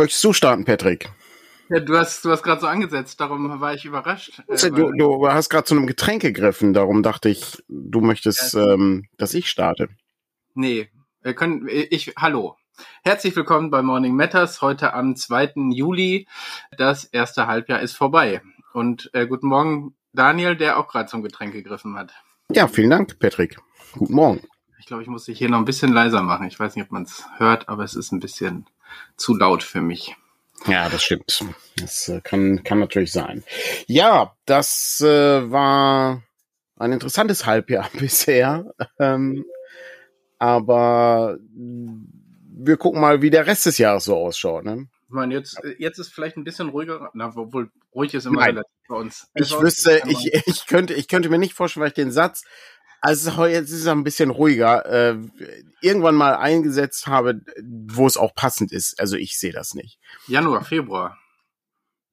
Möchtest du starten, Patrick? Ja, du hast, du hast gerade so angesetzt, darum war ich überrascht. Äh, du, du hast gerade zu einem Getränk gegriffen, darum dachte ich, du möchtest, ja. ähm, dass ich starte. Nee, wir können, ich, hallo. Herzlich willkommen bei Morning Matters, heute am 2. Juli. Das erste Halbjahr ist vorbei. Und äh, guten Morgen, Daniel, der auch gerade zum Getränk gegriffen hat. Ja, vielen Dank, Patrick. Guten Morgen. Ich glaube, ich muss dich hier noch ein bisschen leiser machen. Ich weiß nicht, ob man es hört, aber es ist ein bisschen zu laut für mich. Ja, das stimmt. Das äh, kann, kann natürlich sein. Ja, das äh, war ein interessantes Halbjahr bisher. Ähm, aber wir gucken mal, wie der Rest des Jahres so ausschaut. Ne? Ich meine, jetzt, jetzt ist vielleicht ein bisschen ruhiger, na, obwohl ruhig ist immer Nein. relativ bei uns. Ich wüsste, ich, ich könnte, ich könnte mir nicht vorstellen, weil ich den Satz also jetzt ist es ein bisschen ruhiger, äh, irgendwann mal eingesetzt habe, wo es auch passend ist. Also ich sehe das nicht. Januar, Februar.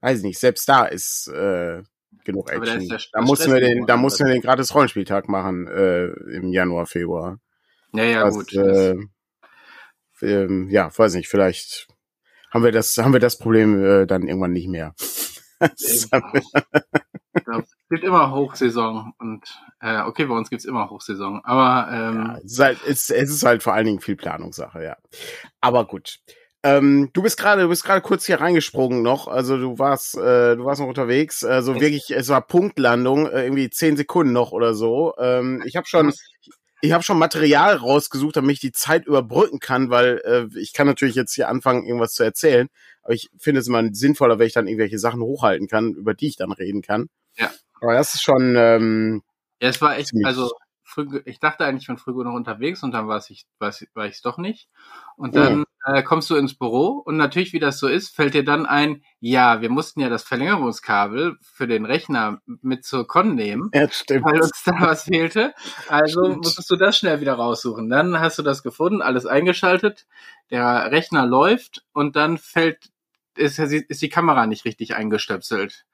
Weiß nicht, selbst da ist äh, genug Action. Da, da mussten wir den, da mussten wir den gratis Rollenspieltag machen äh, im Januar, Februar. Ja, ja, das, gut. Äh, äh, ja, weiß nicht, vielleicht haben wir das, haben wir das Problem äh, dann irgendwann nicht mehr. Es gibt immer Hochsaison und äh, okay, bei uns gibt's immer Hochsaison, aber ähm, ja, es, ist halt, es, es ist halt vor allen Dingen viel Planungssache, ja. Aber gut. Ähm, du bist gerade, du bist gerade kurz hier reingesprungen noch. Also du warst, äh, du warst noch unterwegs. Also wirklich, es war Punktlandung, äh, irgendwie zehn Sekunden noch oder so. Ähm, ich habe schon, ich habe schon Material rausgesucht, damit ich die Zeit überbrücken kann, weil äh, ich kann natürlich jetzt hier anfangen, irgendwas zu erzählen. Aber ich finde es immer sinnvoller, wenn ich dann irgendwelche Sachen hochhalten kann, über die ich dann reden kann. Ja. Aber das ist schon. Ähm, ja, es war echt, also früh, ich dachte eigentlich, ich bin früh noch unterwegs und dann war ich, war ich, ich doch nicht. Und dann ja. äh, kommst du ins Büro und natürlich, wie das so ist, fällt dir dann ein, ja, wir mussten ja das Verlängerungskabel für den Rechner mit zur Con nehmen, ja, stimmt. weil uns da was fehlte. Also stimmt. musstest du das schnell wieder raussuchen. Dann hast du das gefunden, alles eingeschaltet, der Rechner läuft und dann fällt, ist, ist die Kamera nicht richtig eingestöpselt.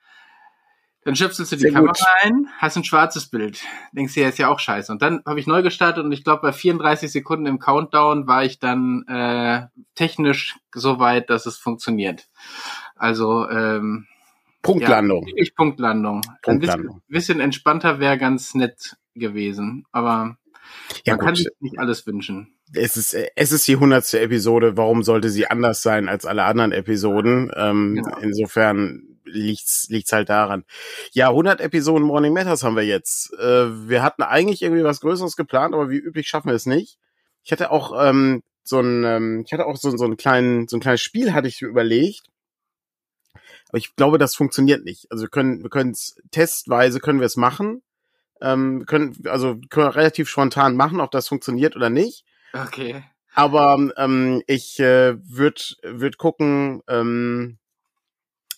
Dann schöpselst du die Sehr Kamera gut. ein, hast ein schwarzes Bild. Denkst dir, ist ja auch scheiße. Und dann habe ich neu gestartet und ich glaube, bei 34 Sekunden im Countdown war ich dann äh, technisch so weit, dass es funktioniert. Also ähm, Punktlandung. Ja, Punktlandung. Punktlandung. Ein bisschen, bisschen entspannter wäre ganz nett gewesen, aber ja, man gut. kann sich nicht alles wünschen. Es ist, es ist die hundertste Episode. Warum sollte sie anders sein als alle anderen Episoden? Ähm, genau. Insofern liegt's, liegt's halt daran. Ja, 100 Episoden Morning Matters haben wir jetzt. Äh, wir hatten eigentlich irgendwie was Größeres geplant, aber wie üblich schaffen wir es nicht. Ich hatte auch ähm, so ein, ähm, ich hatte auch so, so einen kleinen, so ein kleines Spiel hatte ich überlegt. Aber ich glaube, das funktioniert nicht. Also wir können, wir können es testweise können wir es machen. Ähm, können, also können wir relativ spontan machen, ob das funktioniert oder nicht. Okay. Aber ähm, ich äh, würde würd gucken, ähm,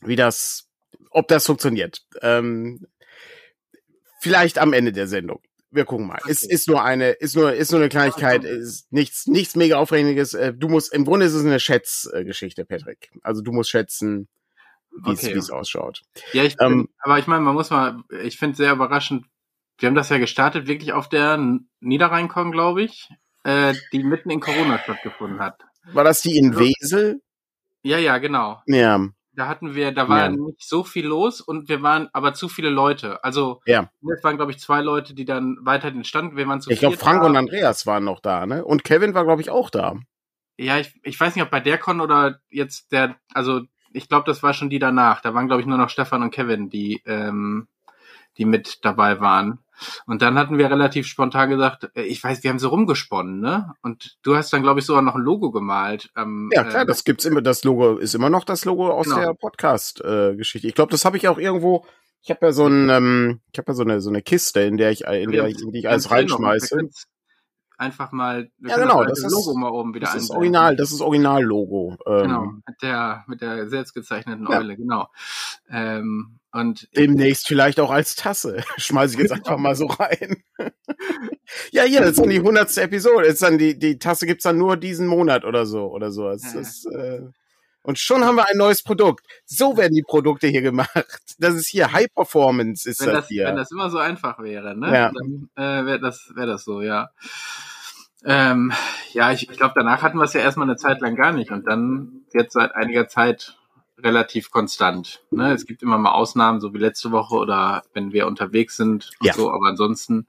wie das, ob das funktioniert. Ähm, vielleicht am Ende der Sendung. Wir gucken mal. Okay. Ist, ist nur eine, ist nur, ist nur eine Kleinigkeit, ist nichts, nichts mega aufregendes. Äh, du musst, im Grunde ist es eine Schätzgeschichte, Patrick. Also du musst schätzen, wie okay. es ausschaut. Ja, ich, ähm, aber ich meine, man muss mal, ich finde sehr überraschend, wir haben das ja gestartet, wirklich auf der Niederrheinkon, glaube ich, äh, die mitten in Corona stattgefunden hat. War das die in also Wesel? Ja, ja, genau. Ja. Da hatten wir, da war ja. nicht so viel los und wir waren aber zu viele Leute. Also ja. es waren, glaube ich, zwei Leute, die dann weiter den Stand, wir waren zu Ich glaube, Frank da. und Andreas waren noch da, ne? Und Kevin war, glaube ich, auch da. Ja, ich, ich weiß nicht, ob bei der Con oder jetzt der, also ich glaube, das war schon die danach. Da waren, glaube ich, nur noch Stefan und Kevin, die, ähm, die mit dabei waren. Und dann hatten wir relativ spontan gesagt, äh, ich weiß, wir haben so rumgesponnen, ne? Und du hast dann, glaube ich, sogar noch ein Logo gemalt. Ähm, ja, klar, äh, das gibt's immer, das Logo ist immer noch das Logo aus genau. der Podcast-Geschichte. Äh, ich glaube, das habe ich auch irgendwo. Ich habe ja so ein, ähm, ich habe ja so eine so eine Kiste, in der ich, in der ich, in die ich alles reinschmeiße einfach mal ja genau das, das Logo mal oben wieder das ist original das ist original Logo ähm, genau mit der mit der selbst gezeichneten Eule ja. genau ähm, und demnächst vielleicht auch als Tasse schmeiße ich jetzt einfach mal so rein ja hier das ist dann die hundertste Episode ist dann die die Tasse gibt's dann nur diesen Monat oder so oder so es ja. ist äh, und schon haben wir ein neues Produkt. So werden die Produkte hier gemacht. Das ist hier High Performance ist wenn das, das hier. Wenn das immer so einfach wäre, ne? Ja. Dann äh, wäre das, wäre das so, ja. Ähm, ja, ich, ich glaube, danach hatten wir es ja erstmal eine Zeit lang gar nicht und dann jetzt seit einiger Zeit relativ konstant. Ne? Es gibt immer mal Ausnahmen, so wie letzte Woche oder wenn wir unterwegs sind und Ja. so, aber ansonsten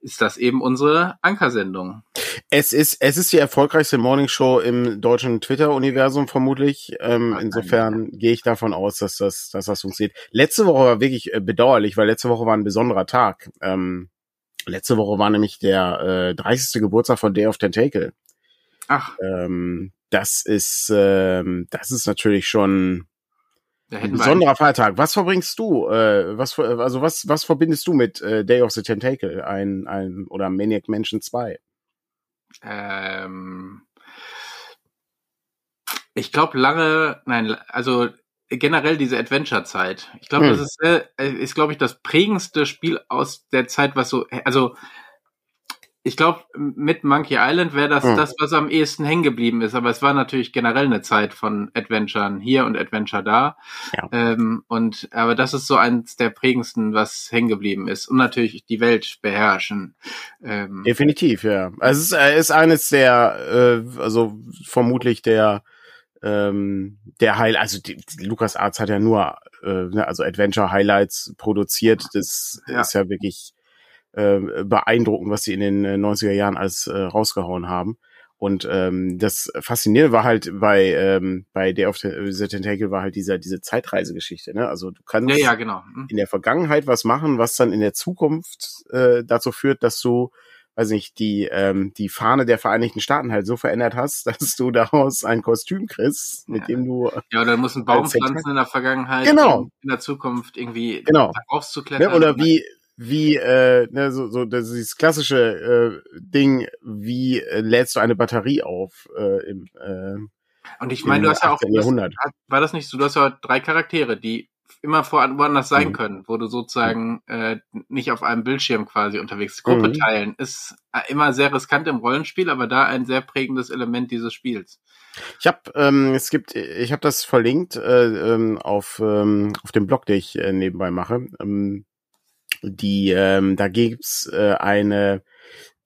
ist das eben unsere Ankersendung. Es ist, es ist die erfolgreichste Morningshow im deutschen Twitter-Universum vermutlich. Ähm, insofern gehe ich davon aus, dass das, dass das funktioniert. Letzte Woche war wirklich äh, bedauerlich, weil letzte Woche war ein besonderer Tag. Ähm, letzte Woche war nämlich der äh, 30. Geburtstag von Day of Tentacle. Ach, Ähm, das ist, ähm, das ist natürlich schon ein besonderer Feiertag. Was verbringst du? Äh, was, also was, was verbindest du mit äh, Day of the Tentacle? Ein, ein oder Maniac Mansion 2? Ähm, ich glaube lange, nein, also generell diese Adventure-Zeit. Ich glaube, Hm. das ist, äh, ist glaube ich, das prägendste Spiel aus der Zeit, was so, also ich glaube, mit Monkey Island wäre das Hm. das, was am ehesten hängen geblieben ist. Aber es war natürlich generell eine Zeit von Adventuren hier und Adventure da. Ja. Ähm, und aber das ist so eins der prägendsten, was hängen geblieben ist. Und natürlich die Welt beherrschen. Ähm, Definitiv, ja. Also es ist, äh, ist eines der, äh, also vermutlich der, ähm, der Highlight, also die, die Lukas Arts hat ja nur, äh, ne, also Adventure Highlights produziert. Das Ja. ist ja wirklich äh, beeindruckend, was sie in den äh, 90er Jahren alles äh, rausgehauen haben. Und ähm, das Faszinierende war halt bei ähm, bei Day of the, the Tentacle war halt dieser diese Zeitreisegeschichte. Ne? Also du kannst ja, ja, genau. Hm. in der Vergangenheit was machen, was dann in der Zukunft äh, dazu führt, dass du, weiß nicht, die ähm, die Fahne der Vereinigten Staaten halt so verändert hast, dass du daraus ein Kostüm kriegst, mit Ja. dem du Ja, oder muss einen Baum pflanzen in der Vergangenheit, Genau. in der Zukunft irgendwie Genau. da rauszuklettern. ne, oder wie wie äh, ne, so, so das ist dieses klassische äh, Ding, wie äh, lädst du eine Batterie auf äh, im, äh, Und ich meine, du hast ja auch, 18. das, Jahrhundert. war das nicht so, du hast ja drei Charaktere, die immer vor, woanders sein Mhm. können, wo du sozusagen äh, nicht auf einem Bildschirm quasi unterwegs. Gruppe Mhm. teilen ist äh, immer sehr riskant im Rollenspiel, aber da ein sehr prägendes Element dieses Spiels. Ich habe, ähm, es gibt, ich habe das verlinkt äh, ähm, auf ähm, auf dem Blog, den ich äh, nebenbei mache. Ähm, die, ähm, da gibt's äh, eine,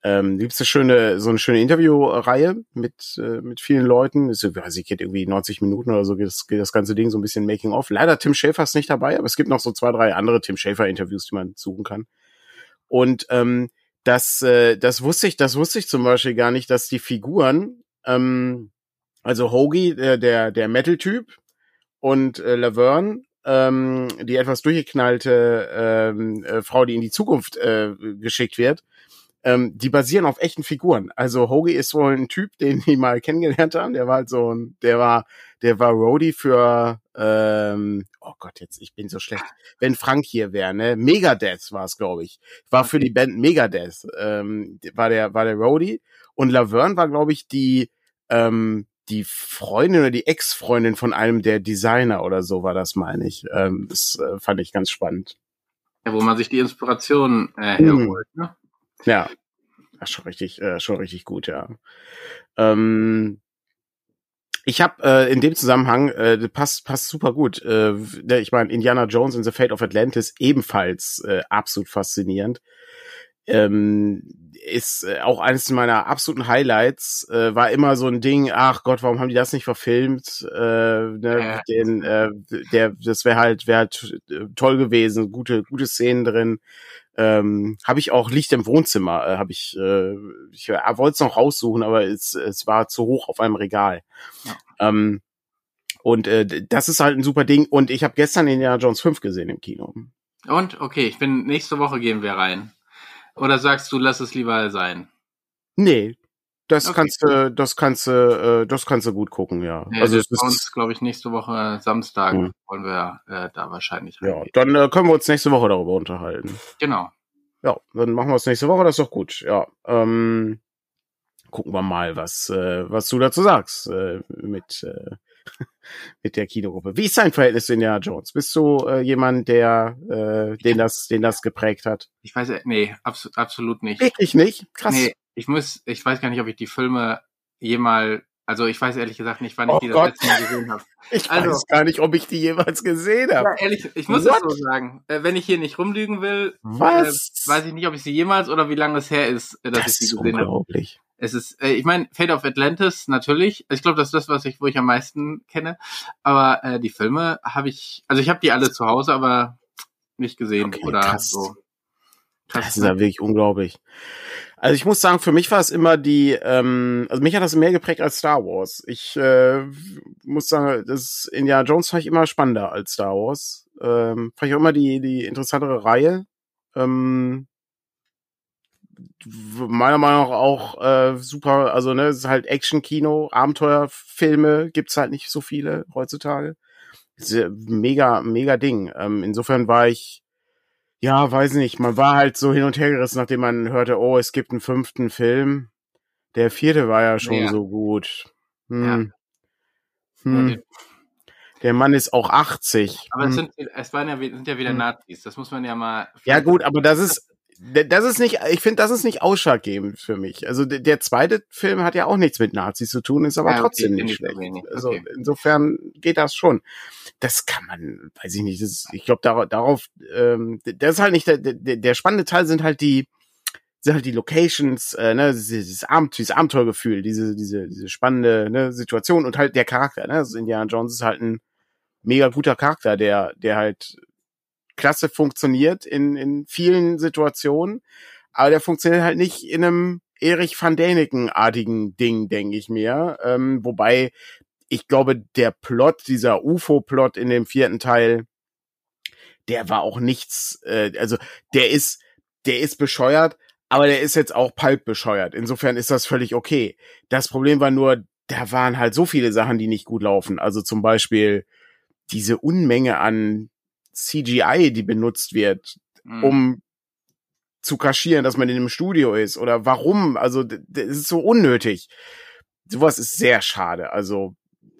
ähm, gibt's eine schöne, so eine schöne Interviewreihe mit äh, mit vielen Leuten. So, weiß ich, geht irgendwie 90 Minuten oder so geht das, geht das ganze Ding so ein bisschen Making of. Leider Tim Schäfer ist nicht dabei, aber es gibt noch so zwei, drei andere Tim Schäfer Interviews, die man suchen kann. Und ähm, das, äh, das wusste ich, das wusste ich zum Beispiel gar nicht, dass die Figuren, ähm, also Hoagie, der, der, der Metal-Typ und äh, Laverne, ähm, die etwas durchgeknallte ähm, äh, Frau, die in die Zukunft äh, geschickt wird, ähm, die basieren auf echten Figuren. Also Hoagie ist wohl ein Typ, den die mal kennengelernt haben. Der war halt so ein, der war, der war Roadie für, ähm, oh Gott, jetzt, ich bin so schlecht. Wenn Frank hier wäre, ne? Megadeth war es, glaube ich. War für die Band Megadeth, ähm, war der, war der Roadie. Und Laverne war, glaube ich, die, ähm, die Freundin oder die Ex-Freundin von einem der Designer oder so war das, meine ich. Ähm, das äh, fand ich ganz spannend. Ja, wo man sich die Inspiration äh, Mhm. herholt. Ne? Ja, ist schon richtig, äh, schon richtig gut, ja. Ähm, ich habe äh, in dem Zusammenhang, äh, das passt, passt super gut. Äh, der- ich meine, Indiana Jones in the Fate of Atlantis ebenfalls äh, absolut faszinierend. Ähm, ist äh, auch eines meiner absoluten Highlights. Äh, war immer so ein Ding. Ach Gott, warum haben die das nicht verfilmt? Äh, ne, Ja. den, äh, der, das wäre halt, wäre halt äh, toll gewesen. Gute, gute Szenen drin ähm, habe ich auch Licht im Wohnzimmer, äh, habe ich, äh, ich äh, wollte es noch raussuchen, aber es, es war zu hoch auf einem Regal. Ja. Ähm, und äh, das ist halt ein super Ding. Und ich habe gestern Indiana Jones 5 gesehen im Kino. Und okay, ich bin nächste Woche gehen wir rein. Oder sagst du, lass es lieber sein? Nee, das Okay. kannst du, das kannst du, äh, das kannst du gut gucken, ja. Nee, also es bei ist, uns, glaube ich, nächste Woche Samstag Mhm. wollen wir äh, da wahrscheinlich ja, reingehen. dann äh, können wir uns nächste Woche darüber unterhalten. Genau. Ja, dann machen wir es nächste Woche, das ist doch gut. Ja, ähm, gucken wir mal, was, äh, was du dazu sagst äh, mit, äh, mit der Kinogruppe. Wie ist dein Verhältnis zu Indiana Jones? Bist du äh, jemand, der äh, den das, den das geprägt hat? Ich weiß, äh, nee, abs absolut nicht. Wirklich nicht? Krass. Nee, ich muss, ich weiß gar nicht, ob ich die Filme jemals, also ich weiß ehrlich gesagt nicht, wann ich Oh die das Gott. letzte Mal gesehen habe. ich also- weiß gar nicht, ob ich die jemals gesehen habe. Ja, ehrlich, ich muss What? es so sagen. Äh, wenn ich hier nicht rumlügen will, Was? äh, weiß ich nicht, ob ich sie jemals oder wie lange es her ist, dass das ich ist sie gesehen habe. unglaublich. Es ist, äh, ich meine, Fate of Atlantis natürlich. Ich glaube, das ist das, was ich, wo ich am meisten kenne. Aber äh, die Filme habe ich, also ich habe die alle zu Hause, aber nicht gesehen okay, oder krass. so. Krass, das ist ja wirklich unglaublich. Also ich muss sagen, für mich war es immer die, ähm, also mich hat das mehr geprägt als Star Wars. Ich äh, muss sagen, das Indiana Jones fand ich immer spannender als Star Wars. Ähm, fand ich auch immer die, die interessantere Reihe. Ähm, meiner Meinung nach auch äh, super, also ne, es ist halt Action-Kino, Abenteuerfilme gibt's halt nicht so viele heutzutage. Mega, mega Ding. Ähm, insofern war ich ja, weiß nicht, man war halt so hin und her gerissen, nachdem man hörte, oh, es gibt einen fünften Film. Der vierte war ja schon ja. so gut. Hm. Ja. Hm. Der Mann ist auch 80. Aber hm. es, sind, es waren ja, sind ja wieder hm. Nazis, das muss man ja mal. Ja, gut, aber das ist, das ist nicht, ich finde, das ist nicht ausschlaggebend für mich. Also der, der, zweite Film hat ja auch nichts mit Nazis zu tun, ist aber ja, okay, trotzdem nicht schlecht. Nicht. Also okay. insofern geht das schon. Das kann man, weiß ich nicht, das ich glaube darauf, darauf ähm, das ist halt nicht der, der, der spannende Teil sind halt die sind halt die Locations, äh, ne, dieses, Abend, dieses Abenteuergefühl, diese, diese, diese spannende ne, Situation und halt der Charakter, ne? Also Indiana Jones ist halt ein mega guter Charakter, der, der halt klasse funktioniert in, in vielen Situationen, aber der funktioniert halt nicht in einem Erich van Däniken-artigen Ding, denke ich mir. Ähm, wobei ich glaube, der Plot, dieser UFO-Plot in dem vierten Teil, der war auch nichts, äh, also der ist, der ist bescheuert, aber der ist jetzt auch pulp bescheuert. Insofern ist das völlig okay. Das Problem war nur, da waren halt so viele Sachen, die nicht gut laufen. Also zum Beispiel diese Unmenge an CGI, die benutzt wird, mhm. um zu kaschieren, dass man in einem Studio ist oder warum. Also das ist so unnötig. Sowas ist sehr schade. Also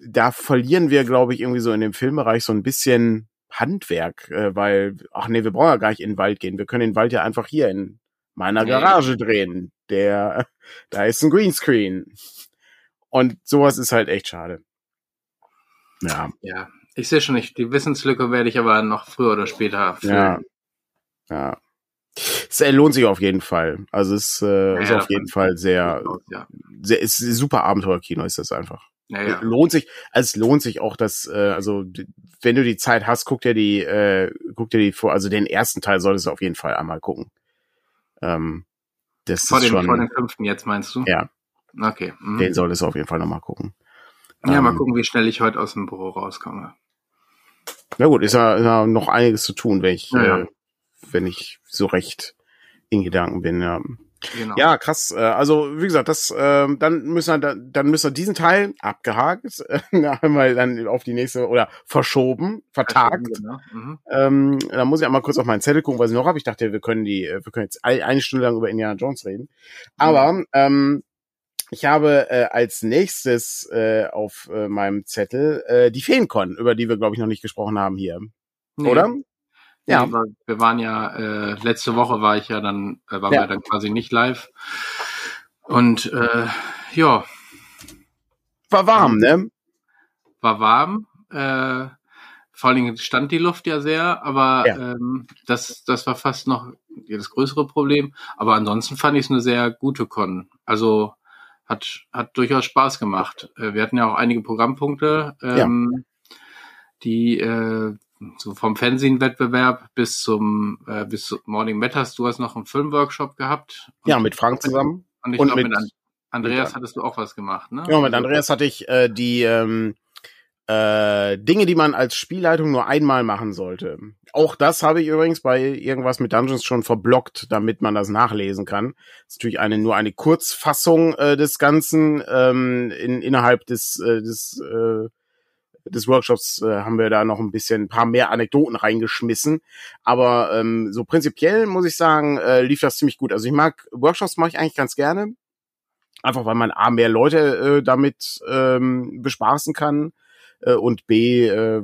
da verlieren wir, glaube ich, irgendwie so in dem Filmbereich so ein bisschen Handwerk, äh, weil, ach nee, wir brauchen ja gar nicht in den Wald gehen. Wir können den Wald ja einfach hier in meiner Garage drehen. Der, da ist ein Greenscreen. Und sowas ist halt echt schade. Ja. Ja, ich sehe schon nicht. Die Wissenslücke werde ich aber noch früher oder später füllen. Ja. Ja. Es äh, lohnt sich auf jeden Fall. Also es äh, ja, ist auf jeden Fall sehr, aus, ja. sehr ist super Abenteuerkino ist das einfach. Ja. Lohnt sich, also es lohnt sich auch, dass, äh, also wenn du die Zeit hast, guck dir die, äh, guck dir die vor, also den ersten Teil solltest du auf jeden Fall einmal gucken. Ähm, das vor, ist dem, schon, vor dem fünften jetzt meinst du? Ja. Okay. Mhm. Den solltest du auf jeden Fall nochmal gucken. Ja, ähm, mal gucken, wie schnell ich heute aus dem Büro rauskomme. Na gut, ist ja, ist ja noch einiges zu tun, wenn ich, ja. Äh, wenn ich so recht in Gedanken bin. Ja. Genau. Ja, krass. Äh, also wie gesagt, das äh, dann müssen wir dann müssen wir diesen Teil abgehakt, einmal dann auf die nächste oder verschoben, vertagt. Genau. Mhm. Ähm, dann muss ich einmal kurz auf meinen Zettel gucken, was ich noch habe. Ich dachte, wir können die, wir können jetzt eine Stunde lang über Indiana Jones reden. Aber mhm. ähm, ich habe äh, als nächstes äh, auf äh, meinem Zettel äh, die Feencon, über die wir, glaube ich, noch nicht gesprochen haben hier. Nee. Oder? Ja. ja. Wir waren ja, äh, letzte Woche war ich ja dann, äh, waren ja. wir dann quasi nicht live. Und äh, ja. War warm, ne? War warm. Äh, vor allen Dingen stand die Luft ja sehr, aber ja. Ähm, das, das war fast noch das größere Problem. Aber ansonsten fand ich es eine sehr gute Con. Also hat, hat durchaus Spaß gemacht. Äh, wir hatten ja auch einige Programmpunkte, ähm, ja. die äh, so vom Fernsehen-Wettbewerb bis zum äh, bis zum Morning Matters. Du hast noch einen Filmworkshop gehabt. Ja, mit Frank zusammen. Und ich glaube, mit, mit Andreas mit, hattest du auch was gemacht, ne? Ja, mit Andreas hatte ich äh, die ähm, äh, Dinge, die man als Spielleitung nur einmal machen sollte. Auch das habe ich übrigens bei irgendwas mit Dungeons schon verblockt, damit man das nachlesen kann. Das ist natürlich eine nur eine Kurzfassung äh, des Ganzen ähm, in, innerhalb des äh, des äh, des Workshops äh, haben wir da noch ein bisschen ein paar mehr Anekdoten reingeschmissen. Aber ähm, so prinzipiell muss ich sagen, äh, lief das ziemlich gut. Also ich mag Workshops mache ich eigentlich ganz gerne. Einfach weil man A mehr Leute äh, damit ähm, bespaßen kann äh, und B, äh,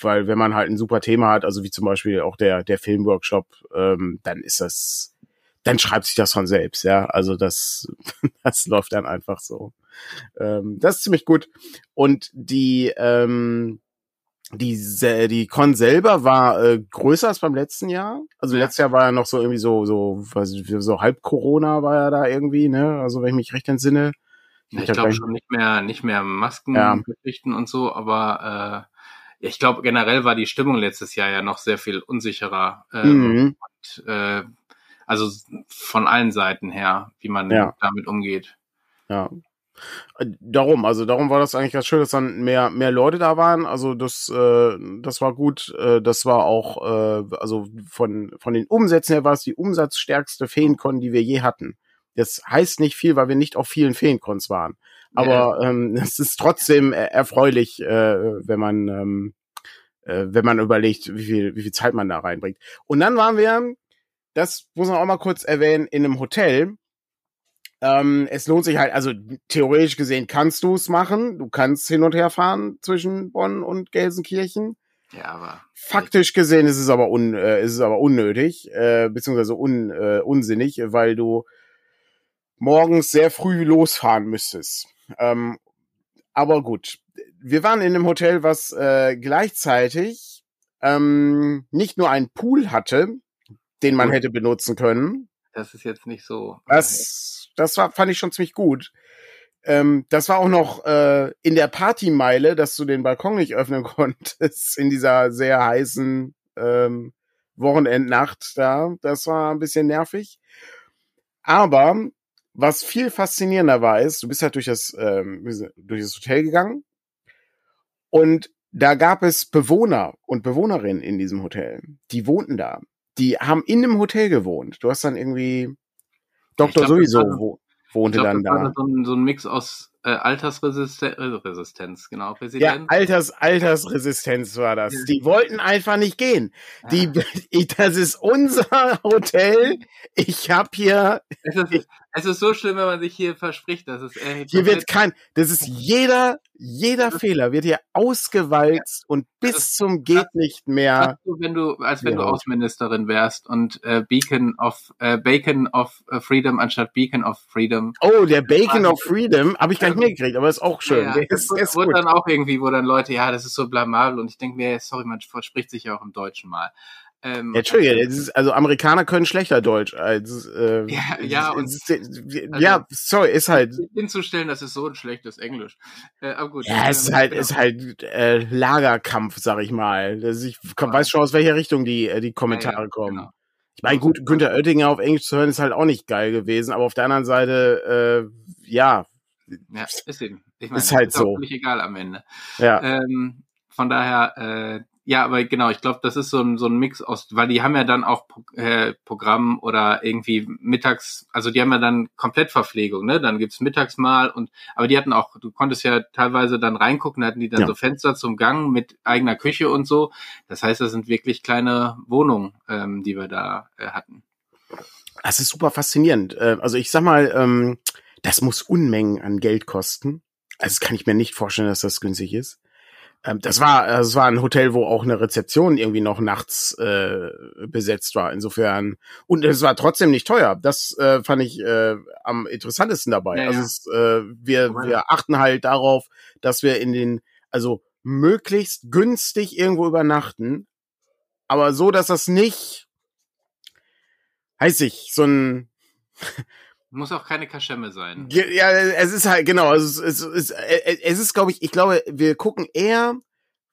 weil wenn man halt ein super Thema hat, also wie zum Beispiel auch der, der Filmworkshop, ähm, dann ist das, dann schreibt sich das von selbst, ja. Also das, das läuft dann einfach so. Ähm, das ist ziemlich gut. Und die, ähm, die, die Con selber war äh, größer als beim letzten Jahr. Also letztes Jahr war ja noch so irgendwie so, so, was, so halb Corona war ja da irgendwie, ne? Also wenn ich mich recht entsinne. Ich, ich glaube schon nicht mehr, nicht mehr Maskengeschichten ja. und so, aber äh, ich glaube generell war die Stimmung letztes Jahr ja noch sehr viel unsicherer. Äh, mhm. und, äh, also von allen Seiten her, wie man ja. damit umgeht. Ja, Darum, also darum war das eigentlich ganz schön, dass dann mehr mehr Leute da waren. Also das äh, das war gut. Äh, das war auch äh, also von von den Umsätzen her war es die umsatzstärkste Feencon, die wir je hatten. Das heißt nicht viel, weil wir nicht auf vielen Feencons waren. Aber ja. ähm, es ist trotzdem erfreulich, äh, wenn man ähm, äh, wenn man überlegt, wie viel wie viel Zeit man da reinbringt. Und dann waren wir, das muss man auch mal kurz erwähnen, in einem Hotel ähm, es lohnt sich halt, also theoretisch gesehen kannst du es machen. Du kannst hin und her fahren zwischen Bonn und Gelsenkirchen. Ja, aber. Faktisch gesehen ist es aber, un, äh, ist es aber unnötig, äh, beziehungsweise un, äh, unsinnig, weil du morgens sehr früh losfahren müsstest. Ähm, aber gut. Wir waren in einem Hotel, was äh, gleichzeitig ähm, nicht nur einen Pool hatte, den man hätte benutzen können. Das ist jetzt nicht so. Das das war, fand ich schon ziemlich gut. Ähm, das war auch noch äh, in der Partymeile, dass du den Balkon nicht öffnen konntest in dieser sehr heißen ähm, Wochenendnacht da. Das war ein bisschen nervig. Aber was viel faszinierender war, ist, du bist halt durch das, ähm, durch das Hotel gegangen und da gab es Bewohner und Bewohnerinnen in diesem Hotel. Die wohnten da. Die haben in dem Hotel gewohnt. Du hast dann irgendwie Doktor sowieso wo, wohnte glaub, dann da. So ein, so ein Mix aus äh, Altersresistenz, äh, genau. Präsident. Ja, Alters, Altersresistenz war das. Die wollten einfach nicht gehen. Die, ah. ich, das ist unser Hotel. Ich habe hier. Es ist, es ist so schlimm, wenn man sich hier verspricht, dass es. Äh, hier wird kein. Das ist jeder, jeder Fehler wird hier ausgewalzt ja. und bis zum geht nicht mehr. Du, wenn du, als wenn ja. du Außenministerin wärst und äh, Beacon of äh, Bacon of äh, Freedom anstatt Beacon of Freedom. Oh, der Bacon of Freedom habe ich gar nicht mitgekriegt, aber ist auch schön. Ja, ist, ist wurde dann auch irgendwie, wo dann Leute, ja, das ist so blamabel und ich denke mir, sorry, man verspricht sich ja auch im Deutschen mal. Ähm, Entschuldige, ist, also Amerikaner können schlechter Deutsch als äh, ja, ja, und, ist, also, ja, sorry, ist halt hinzustellen, das ist so ein schlechtes Englisch. Äh, aber gut. Ja, es ist halt, ist halt äh, Lagerkampf, sag ich mal. Das, ich ja. weiß schon aus welcher Richtung die äh, die Kommentare ja, ja, kommen. Genau. Ich meine, gut, Günther Oettinger auf Englisch zu hören ist halt auch nicht geil gewesen, aber auf der anderen Seite, äh, ja, ja, ist eben. Ich meine, ist halt ist so. völlig egal am Ende. Ja. Ähm, von daher, äh, ja, aber genau, ich glaube, das ist so ein, so ein Mix aus, weil die haben ja dann auch äh, Programm oder irgendwie mittags, also die haben ja dann Komplettverpflegung, ne? Dann gibt's Mittagsmahl und aber die hatten auch, du konntest ja teilweise dann reingucken, da hatten die dann ja. so Fenster zum Gang mit eigener Küche und so. Das heißt, das sind wirklich kleine Wohnungen, ähm, die wir da äh, hatten. Das ist super faszinierend. Äh, also ich sag mal, ähm, das muss Unmengen an Geld kosten. Also das kann ich mir nicht vorstellen, dass das günstig ist. Ähm, das war, das war ein Hotel, wo auch eine Rezeption irgendwie noch nachts äh, besetzt war. Insofern und es war trotzdem nicht teuer. Das äh, fand ich äh, am interessantesten dabei. Ja, also Es, äh, wir wir achten halt darauf, dass wir in den also möglichst günstig irgendwo übernachten, aber so, dass das nicht, heißt ich, so ein muss auch keine Kaschemme sein. Ja, es ist halt, genau, es, es, es, es ist, glaube ich, ich glaube, wir gucken eher,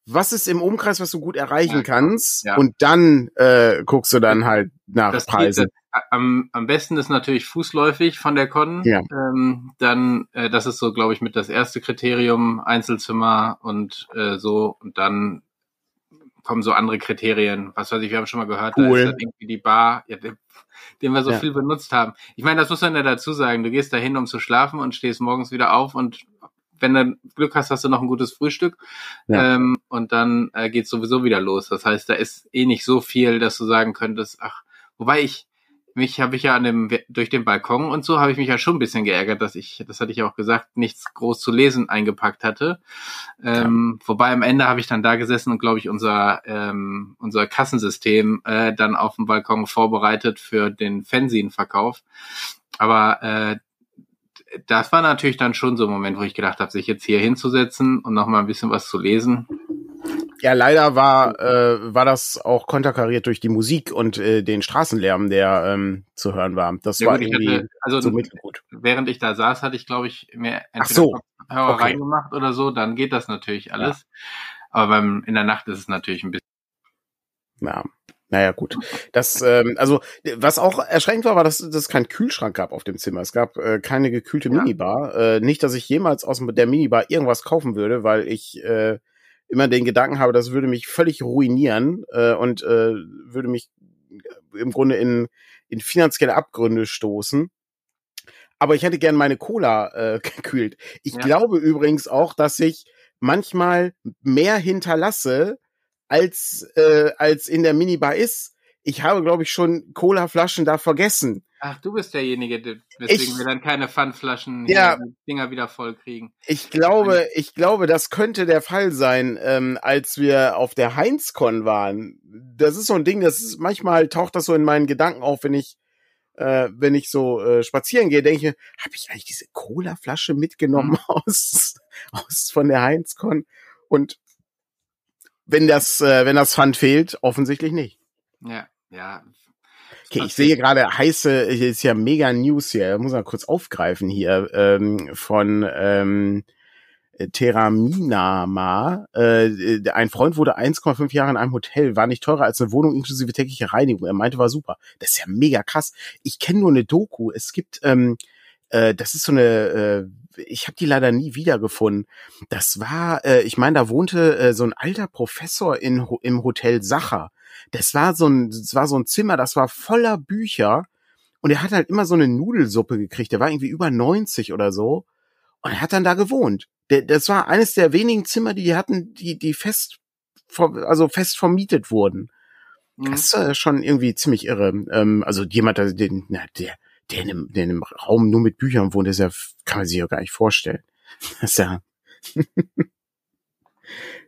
was ist im Umkreis, was du gut erreichen ja, kannst, ja. und dann äh, guckst du dann halt nach das Preisen. Geht, am, am besten ist natürlich fußläufig von der Con. Ja. Ähm, dann, äh, das ist so, glaube ich, mit das erste Kriterium, Einzelzimmer und äh, so, und dann kommen so andere Kriterien. Was weiß ich, wir haben schon mal gehört, cool. da ist irgendwie die Bar. Ja, den wir so ja. viel benutzt haben. Ich meine, das muss man ja dazu sagen. Du gehst dahin, um zu schlafen und stehst morgens wieder auf und wenn du Glück hast, hast du noch ein gutes Frühstück ja. ähm, und dann äh, geht sowieso wieder los. Das heißt, da ist eh nicht so viel, dass du sagen könntest, ach, wobei ich mich habe ich ja an dem durch den Balkon und so habe ich mich ja schon ein bisschen geärgert, dass ich, das hatte ich auch gesagt, nichts groß zu lesen eingepackt hatte. Ähm, ja. Wobei am Ende habe ich dann da gesessen und glaube ich unser ähm, unser Kassensystem äh, dann auf dem Balkon vorbereitet für den Fanzine-Verkauf. Aber äh, das war natürlich dann schon so ein Moment, wo ich gedacht habe, sich jetzt hier hinzusetzen und noch mal ein bisschen was zu lesen. Ja, leider war, äh, war das auch konterkariert durch die Musik und äh, den Straßenlärm, der ähm, zu hören war. Das ja, war gut, irgendwie hatte, also so mittelgut. Während ich da saß, hatte ich, glaube ich, mehr entweder so. Kopfhörer okay. reingemacht oder so, dann geht das natürlich alles. Ja. Aber beim, in der Nacht ist es natürlich ein bisschen. Ja. Naja, gut. Das, ähm, also, was auch erschreckend war, war, dass, dass es keinen Kühlschrank gab auf dem Zimmer. Es gab äh, keine gekühlte ja. Minibar. Äh, nicht, dass ich jemals aus der Minibar irgendwas kaufen würde, weil ich äh, immer den Gedanken habe, das würde mich völlig ruinieren äh, und äh, würde mich im Grunde in, in finanzielle Abgründe stoßen. Aber ich hätte gern meine Cola äh, gekühlt. Ich ja. glaube übrigens auch, dass ich manchmal mehr hinterlasse, als, äh, als in der Minibar ist. Ich habe, glaube ich, schon Cola-Flaschen da vergessen. Ach, du bist derjenige, weswegen ich, wir dann keine Pfandflaschen ja, Dinger wieder voll kriegen. Ich glaube, ich glaube, das könnte der Fall sein, ähm, als wir auf der Heinzcon waren. Das ist so ein Ding, das ist, manchmal taucht das so in meinen Gedanken auf, wenn ich äh, wenn ich so äh, spazieren gehe, denke ich, habe ich eigentlich diese Cola-Flasche mitgenommen mhm. aus, aus von der Heinzcon? Und wenn das, äh, wenn das Pfand fehlt, offensichtlich nicht. Ja, ja. Okay, ich sehe gerade heiße, hier ist ja mega News hier, muss mal kurz aufgreifen hier, ähm, von ähm, Teraminama. Äh, ein Freund wurde 1,5 Jahre in einem Hotel, war nicht teurer als eine Wohnung inklusive tägliche Reinigung. Er meinte, war super. Das ist ja mega krass. Ich kenne nur eine Doku. Es gibt, ähm, äh, das ist so eine, äh, ich habe die leider nie wiedergefunden. Das war, äh, ich meine, da wohnte äh, so ein alter Professor in, im Hotel Sacher. Das war so ein, das war so ein Zimmer, das war voller Bücher. Und er hat halt immer so eine Nudelsuppe gekriegt. Der war irgendwie über 90 oder so. Und er hat dann da gewohnt. Der, das war eines der wenigen Zimmer, die hatten, die, die fest, also fest vermietet wurden. Mhm. Das ist schon irgendwie ziemlich irre. Ähm, also jemand, der, der, der, der in, einem, der in einem Raum nur mit Büchern wohnt, das ja, kann man sich ja gar nicht vorstellen. Das ist ja,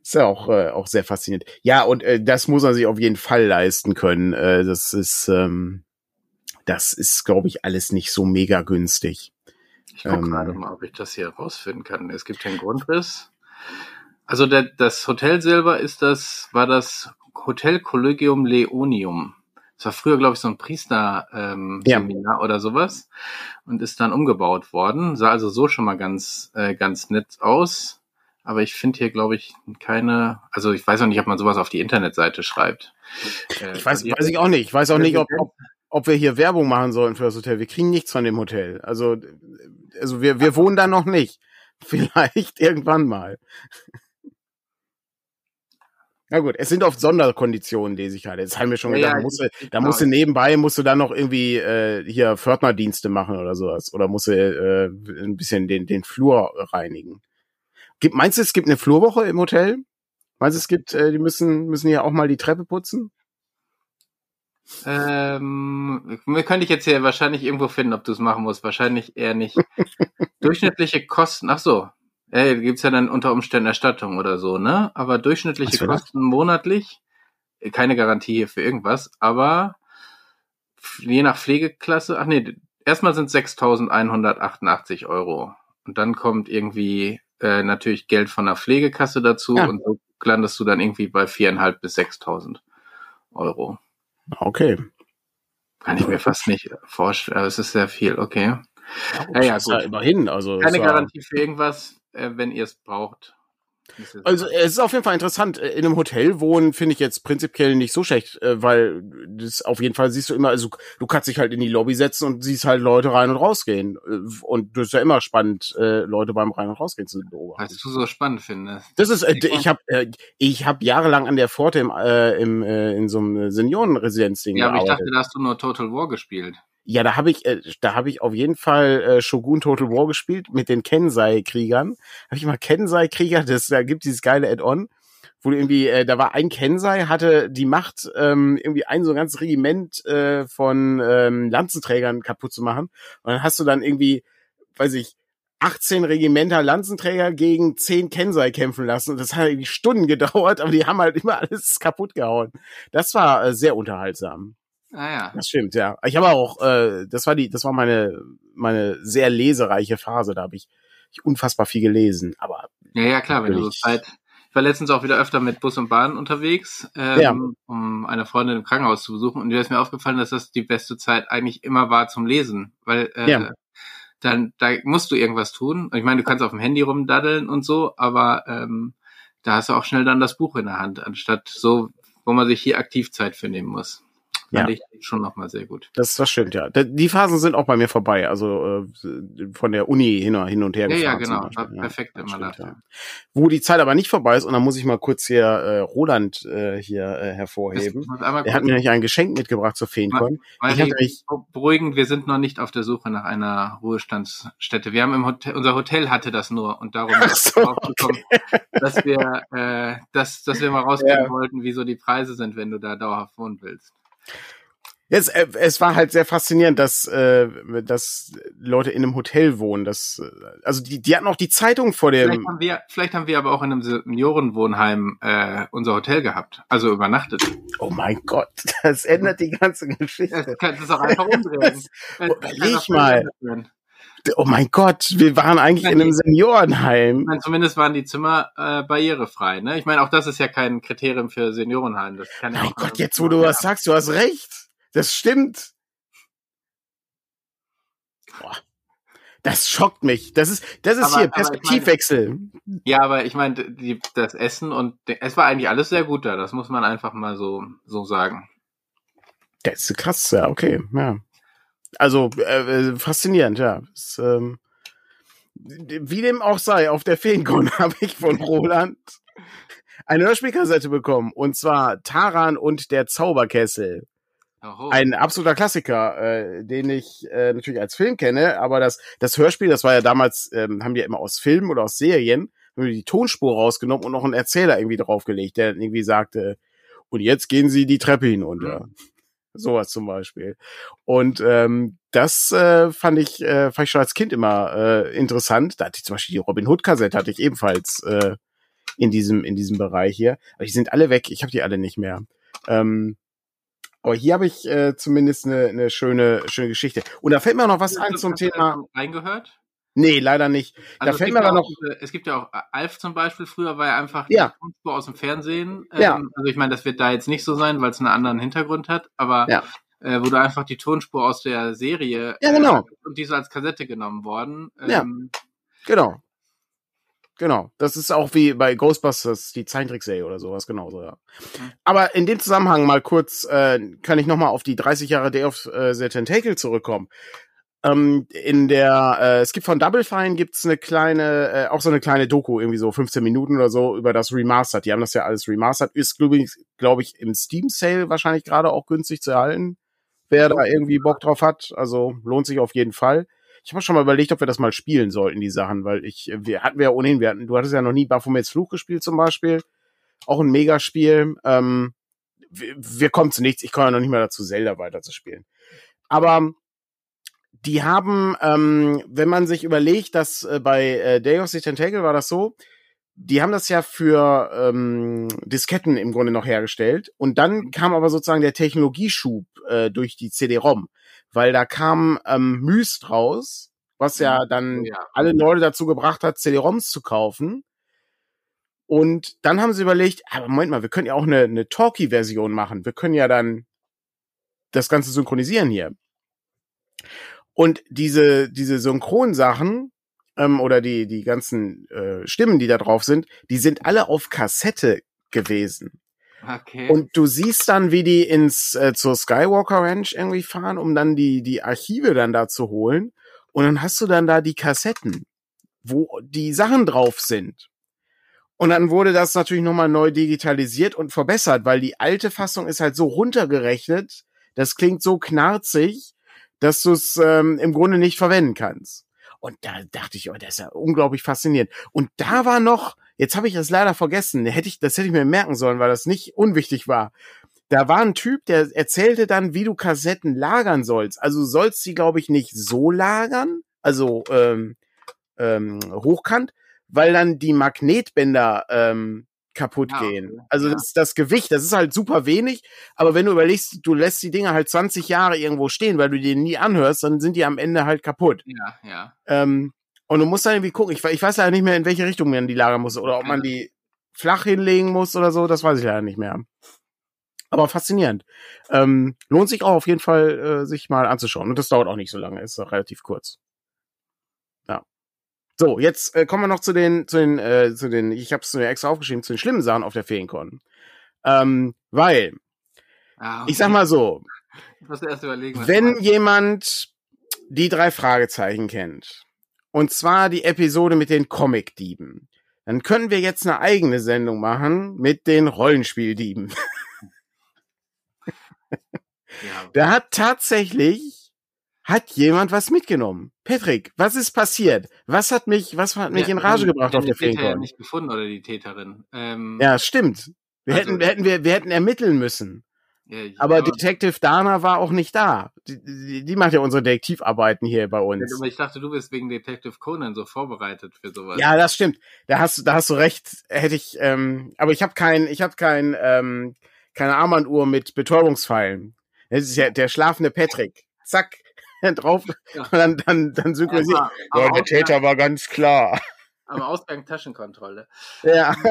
ist ja auch, äh, auch sehr faszinierend. Ja, und äh, das muss man sich auf jeden Fall leisten können. Äh, das ist, ähm, das ist, glaube ich, alles nicht so mega günstig. Ich gucke ähm, gerade mal, ob ich das hier rausfinden kann. Es gibt einen Grundriss. Also der, das Hotel selber ist das, war das Hotel Collegium Leonium. Das war früher, glaube ich, so ein Priester-Seminar ähm, ja. oder sowas und ist dann umgebaut worden. Sah also so schon mal ganz, äh, ganz nett aus. Aber ich finde hier, glaube ich, keine, also ich weiß auch nicht, ob man sowas auf die Internetseite schreibt. Äh, ich weiß, weiß ich auch nicht. Ich weiß auch nicht, ob, ob, ob wir hier Werbung machen sollten für das Hotel. Wir kriegen nichts von dem Hotel. Also, also wir, wir wohnen da noch nicht. Vielleicht irgendwann mal. Na gut, es sind oft Sonderkonditionen, lese ich halt. Jetzt haben wir schon gedacht, ja, musst du, da musst du nebenbei, musst du dann noch irgendwie äh, hier Pförtnerdienste machen oder sowas. Oder musst du äh, ein bisschen den, den Flur reinigen. Gibt, meinst du, es gibt eine Flurwoche im Hotel? Meinst du, es gibt, äh, die müssen, müssen hier auch mal die Treppe putzen? Ähm, könnte ich jetzt hier wahrscheinlich irgendwo finden, ob du es machen musst. Wahrscheinlich eher nicht. durchschnittliche Kosten, ach so. Ja, da gibt's ja dann unter Umständen Erstattung oder so, ne? Aber durchschnittliche Kosten monatlich, keine Garantie hier für irgendwas, aber je nach Pflegeklasse, ach nee, erstmal sind 6.188 Euro. Und dann kommt irgendwie äh, natürlich Geld von der Pflegekasse dazu ja. und so landest du dann irgendwie bei viereinhalb bis 6.000 Euro. Okay. Kann ich mir fast nicht vorstellen, aber es ist sehr viel, okay. Ja, ja, gut. Ja immerhin, also. Keine Garantie für irgendwas, äh, wenn ihr es braucht. Also es ist auf jeden Fall interessant. Äh, in einem Hotel wohnen finde ich jetzt prinzipiell nicht so schlecht, äh, weil das auf jeden Fall siehst du immer, also du kannst dich halt in die Lobby setzen und siehst halt Leute rein und rausgehen. Äh, und das ist ja immer spannend, Leute beim rein und rausgehen zu beobachten. Was du so spannend findest. Das ist, ich habe ich habe jahrelang an der Pforte im, im in so einem Seniorenresidenzding Ja, aber ich dachte, da hast du nur Total War gespielt. Ja, da habe ich, äh, da habe ich auf jeden Fall äh, Shogun Total War gespielt mit den Kensei-Kriegern. Habe ich mal Kensei-Krieger, das da gibt dieses geile Add-on, wo du irgendwie, äh, da war ein Kensei, hatte die Macht, ähm, irgendwie ein so ein ganzes Regiment äh, von ähm, Lanzenträgern kaputt zu machen. Und dann hast du dann irgendwie, weiß ich, 18 Regimenter Lanzenträger gegen 10 Kensei kämpfen lassen. Und das hat irgendwie Stunden gedauert, aber die haben halt immer alles kaputt gehauen. Das war äh, sehr unterhaltsam. Ah ja. Das stimmt, ja. Ich habe auch, äh, das war die, das war meine, meine sehr lesereiche Phase. Da habe ich, ich unfassbar viel gelesen. Aber ja, ja klar, wenn du so Zeit, Ich war letztens auch wieder öfter mit Bus und Bahn unterwegs, ähm, Ja. um eine Freundin im Krankenhaus zu besuchen. Und mir ist mir aufgefallen, dass das die beste Zeit eigentlich immer war zum Lesen, weil äh, Ja. dann da musst du irgendwas tun. Und ich meine, du kannst auf dem Handy rumdaddeln und so, aber ähm, da hast du auch schnell dann das Buch in der Hand, anstatt so, wo man sich hier aktiv Zeit für nehmen muss. Fand Ja. ich schon nochmal sehr gut. Das, das stimmt, ja. Da- Die Phasen sind auch bei mir vorbei. Also äh, von der Uni hin, hin und her Ja, ja, genau. Perfekt das immer stimmt, dafür. ja. Wo die Zeit aber nicht vorbei ist, und da muss ich mal kurz hier äh, Roland äh, hier äh, hervorheben. Er hat mir nämlich ein Geschenk mitgebracht zur Feencon. Ich hatte beruhigend, wir sind noch nicht auf der Suche nach einer Ruhestandsstätte. Wir haben im Hotel, unser Hotel hatte das nur und darum so, gekommen, dass wir, äh, dass, dass wir mal rausfinden Ja. wollten, wieso die Preise sind, wenn du da dauerhaft wohnen willst. Es, äh, es war halt sehr faszinierend, dass, äh, dass Leute in einem Hotel wohnen. Das, äh, also die, die hatten auch die Zeitung vor Vielleicht dem. haben wir, vielleicht haben wir aber auch in einem Seniorenwohnheim äh, unser Hotel gehabt, also übernachtet. Oh mein Gott, das ändert die ganze Das Geschichte. kannst du auch einfach umdrehen. Oh, überleg mal. Ich Oh mein Gott, wir waren eigentlich in einem Seniorenheim. meine, zumindest waren die Zimmer äh, barrierefrei. Ne? Ich meine, auch das ist ja kein Kriterium für Seniorenheim. Das kann ja Mein auch Gott, jetzt wo du was sagst, du hast recht. Das stimmt. Boah. Das schockt mich. Das ist, das ist Aber- hier ich Perspektivwechsel. Ja, aber ich meine, das Essen und es war eigentlich alles sehr gut da. Das muss man einfach mal so so sagen. Das ist krass, ja, okay, ja. Also, äh, äh, faszinierend, ja. Das, ähm, wie dem auch sei, auf der Feencon habe ich von Roland eine Hörspielkassette bekommen. Und zwar Taran und der Zauberkessel. Oho. Ein absoluter Klassiker, äh, den ich äh, natürlich als Film kenne, aber das, das Hörspiel, das war ja damals, ähm, haben die ja immer aus Filmen oder aus Serien, haben die die Tonspur rausgenommen und noch einen Erzähler irgendwie draufgelegt, der irgendwie sagte, und jetzt gehen sie die Treppe hinunter. Sowas zum Beispiel. Und ähm, das äh, fand ich, äh, fand ich schon als Kind immer äh, interessant. Da hatte ich zum Beispiel die Robin Hood-Kassette, hatte ich ebenfalls äh, in diesem, in diesem Bereich hier. Aber die sind alle weg, ich habe die alle nicht mehr. Ähm, aber hier habe ich äh, zumindest eine, eine schöne, schöne Geschichte. Und da fällt mir auch noch was ein zum Thema. Reingehört? Nee, leider nicht. Also da es fällt gibt mir ja noch. diese- Es gibt ja auch Alf zum Beispiel. Früher war ja einfach Ja. die Tonspur aus dem Fernsehen. Ja. Ähm, also ich meine, das wird da jetzt nicht so sein, weil es einen anderen Hintergrund hat. Aber Ja. äh, wo du einfach die Tonspur aus der Serie Ja, genau. äh, und die ist als Kassette genommen worden. Ja. Ähm, Genau. Genau. Das ist auch wie bei Ghostbusters, die Zeichentrickserie oder sowas, genauso, ja. Mhm. Aber in dem Zusammenhang mal kurz, äh, kann ich nochmal auf die 30 Jahre Day of äh, the Tentacle zurückkommen. Ähm, in der, äh, es gibt von Double Fine gibt's eine kleine, äh, auch so eine kleine Doku, irgendwie so 15 Minuten oder so, über das Remastered. Die haben das ja alles remastered. Ist, glaube ich, im Steam Sale wahrscheinlich gerade auch günstig zu erhalten. Wer da irgendwie Bock drauf hat, also lohnt sich auf jeden Fall. Ich habe schon mal überlegt, ob wir das mal spielen sollten, die Sachen, weil ich, wir hatten ja ohnehin, wir hatten, du hattest ja noch nie Baphomets Fluch gespielt zum Beispiel. Auch ein Megaspiel. Ähm, wir, wir kommen zu nichts. Ich komme ja noch nicht mal dazu, Zelda weiterzuspielen. Aber die haben, ähm, wenn man sich überlegt, dass äh, bei äh, Day of the Tentacle war das so, die haben das ja für ähm, Disketten im Grunde noch hergestellt. Und dann kam aber sozusagen der Technologieschub äh, durch die CD-ROM, weil da kam ähm, Myst raus, was ja dann Ja. alle Leute dazu gebracht hat, CD-ROMs zu kaufen. Und dann haben sie überlegt, aber Moment mal, wir können ja auch eine, eine Talkie-Version machen. Wir können ja dann das Ganze synchronisieren hier. Und diese, diese Synchronsachen ähm, oder die, die ganzen äh, Stimmen, die da drauf sind, die sind alle auf Kassette gewesen. Okay. Und du siehst dann, wie die ins äh, zur Skywalker Ranch irgendwie fahren, um dann die die Archive dann da zu holen. Und dann hast du dann da die Kassetten, wo die Sachen drauf sind. Und dann wurde das natürlich nochmal neu digitalisiert und verbessert, weil die alte Fassung ist halt so runtergerechnet, das klingt so knarzig, dass du es ähm, im Grunde nicht verwenden kannst. Und da dachte ich, oh, das ist ja unglaublich faszinierend. Und da war noch, jetzt habe ich es leider vergessen, hätte ich, das hätte ich mir merken sollen, weil das nicht unwichtig war. Da war ein Typ, der erzählte dann, wie du Kassetten lagern sollst. Also sollst sie, glaube ich, nicht so lagern, also ähm, ähm, hochkant, weil dann die Magnetbänder ähm, kaputt Ah, gehen. Also Ja. das, das Gewicht, das ist halt super wenig, aber wenn du überlegst, du lässt die Dinger halt 20 Jahre irgendwo stehen, weil du die nie anhörst, dann sind die am Ende halt kaputt. ja, ja. Ähm, und du musst dann irgendwie gucken, ich, ich weiß leider nicht mehr, in welche Richtung man die lagern muss oder ob man die flach hinlegen muss oder so, das weiß ich leider nicht mehr. Aber faszinierend. Ähm, lohnt sich auch auf jeden Fall, äh, sich mal anzuschauen. Und das dauert auch nicht so lange, ist auch relativ kurz. So, jetzt äh, kommen wir noch zu den, zu den, äh, zu den, ich habe es mir extra aufgeschrieben, zu den schlimmen Sachen auf der Ferienkon. Ähm, weil, ah, okay. ich sag mal so, überlegen, wenn jemand die drei Fragezeichen kennt, und zwar die Episode mit den Comic-Dieben, dann können wir jetzt eine eigene Sendung machen mit den Rollenspieldieben. ja. Da hat tatsächlich hat jemand was mitgenommen. Patrick, was ist passiert? Was hat mich, was hat mich ja, in Rage gebracht auf der Täter ja nicht gefunden oder die Täterin. Ähm, ja, stimmt. Wir also, hätten, wir hätten, wir, wir hätten ermitteln müssen. Ja, aber, aber Detective Dana war auch nicht da. Die, die, die, macht ja unsere Detektivarbeiten hier bei uns. Aber ich dachte, du bist wegen Detective Conan so vorbereitet für sowas. Ja, das stimmt. Da hast du, da hast du recht. Hätte ich, ähm, aber ich habe kein, ich habe kein, ähm, keine Armbanduhr mit Betäubungspfeilen. Das ist ja der schlafende Patrick. Zack, drauf ja. und dann, dann, dann synchronisiert. Ja, der Täter war ganz klar. Am Ausgang Taschenkontrolle. Ja.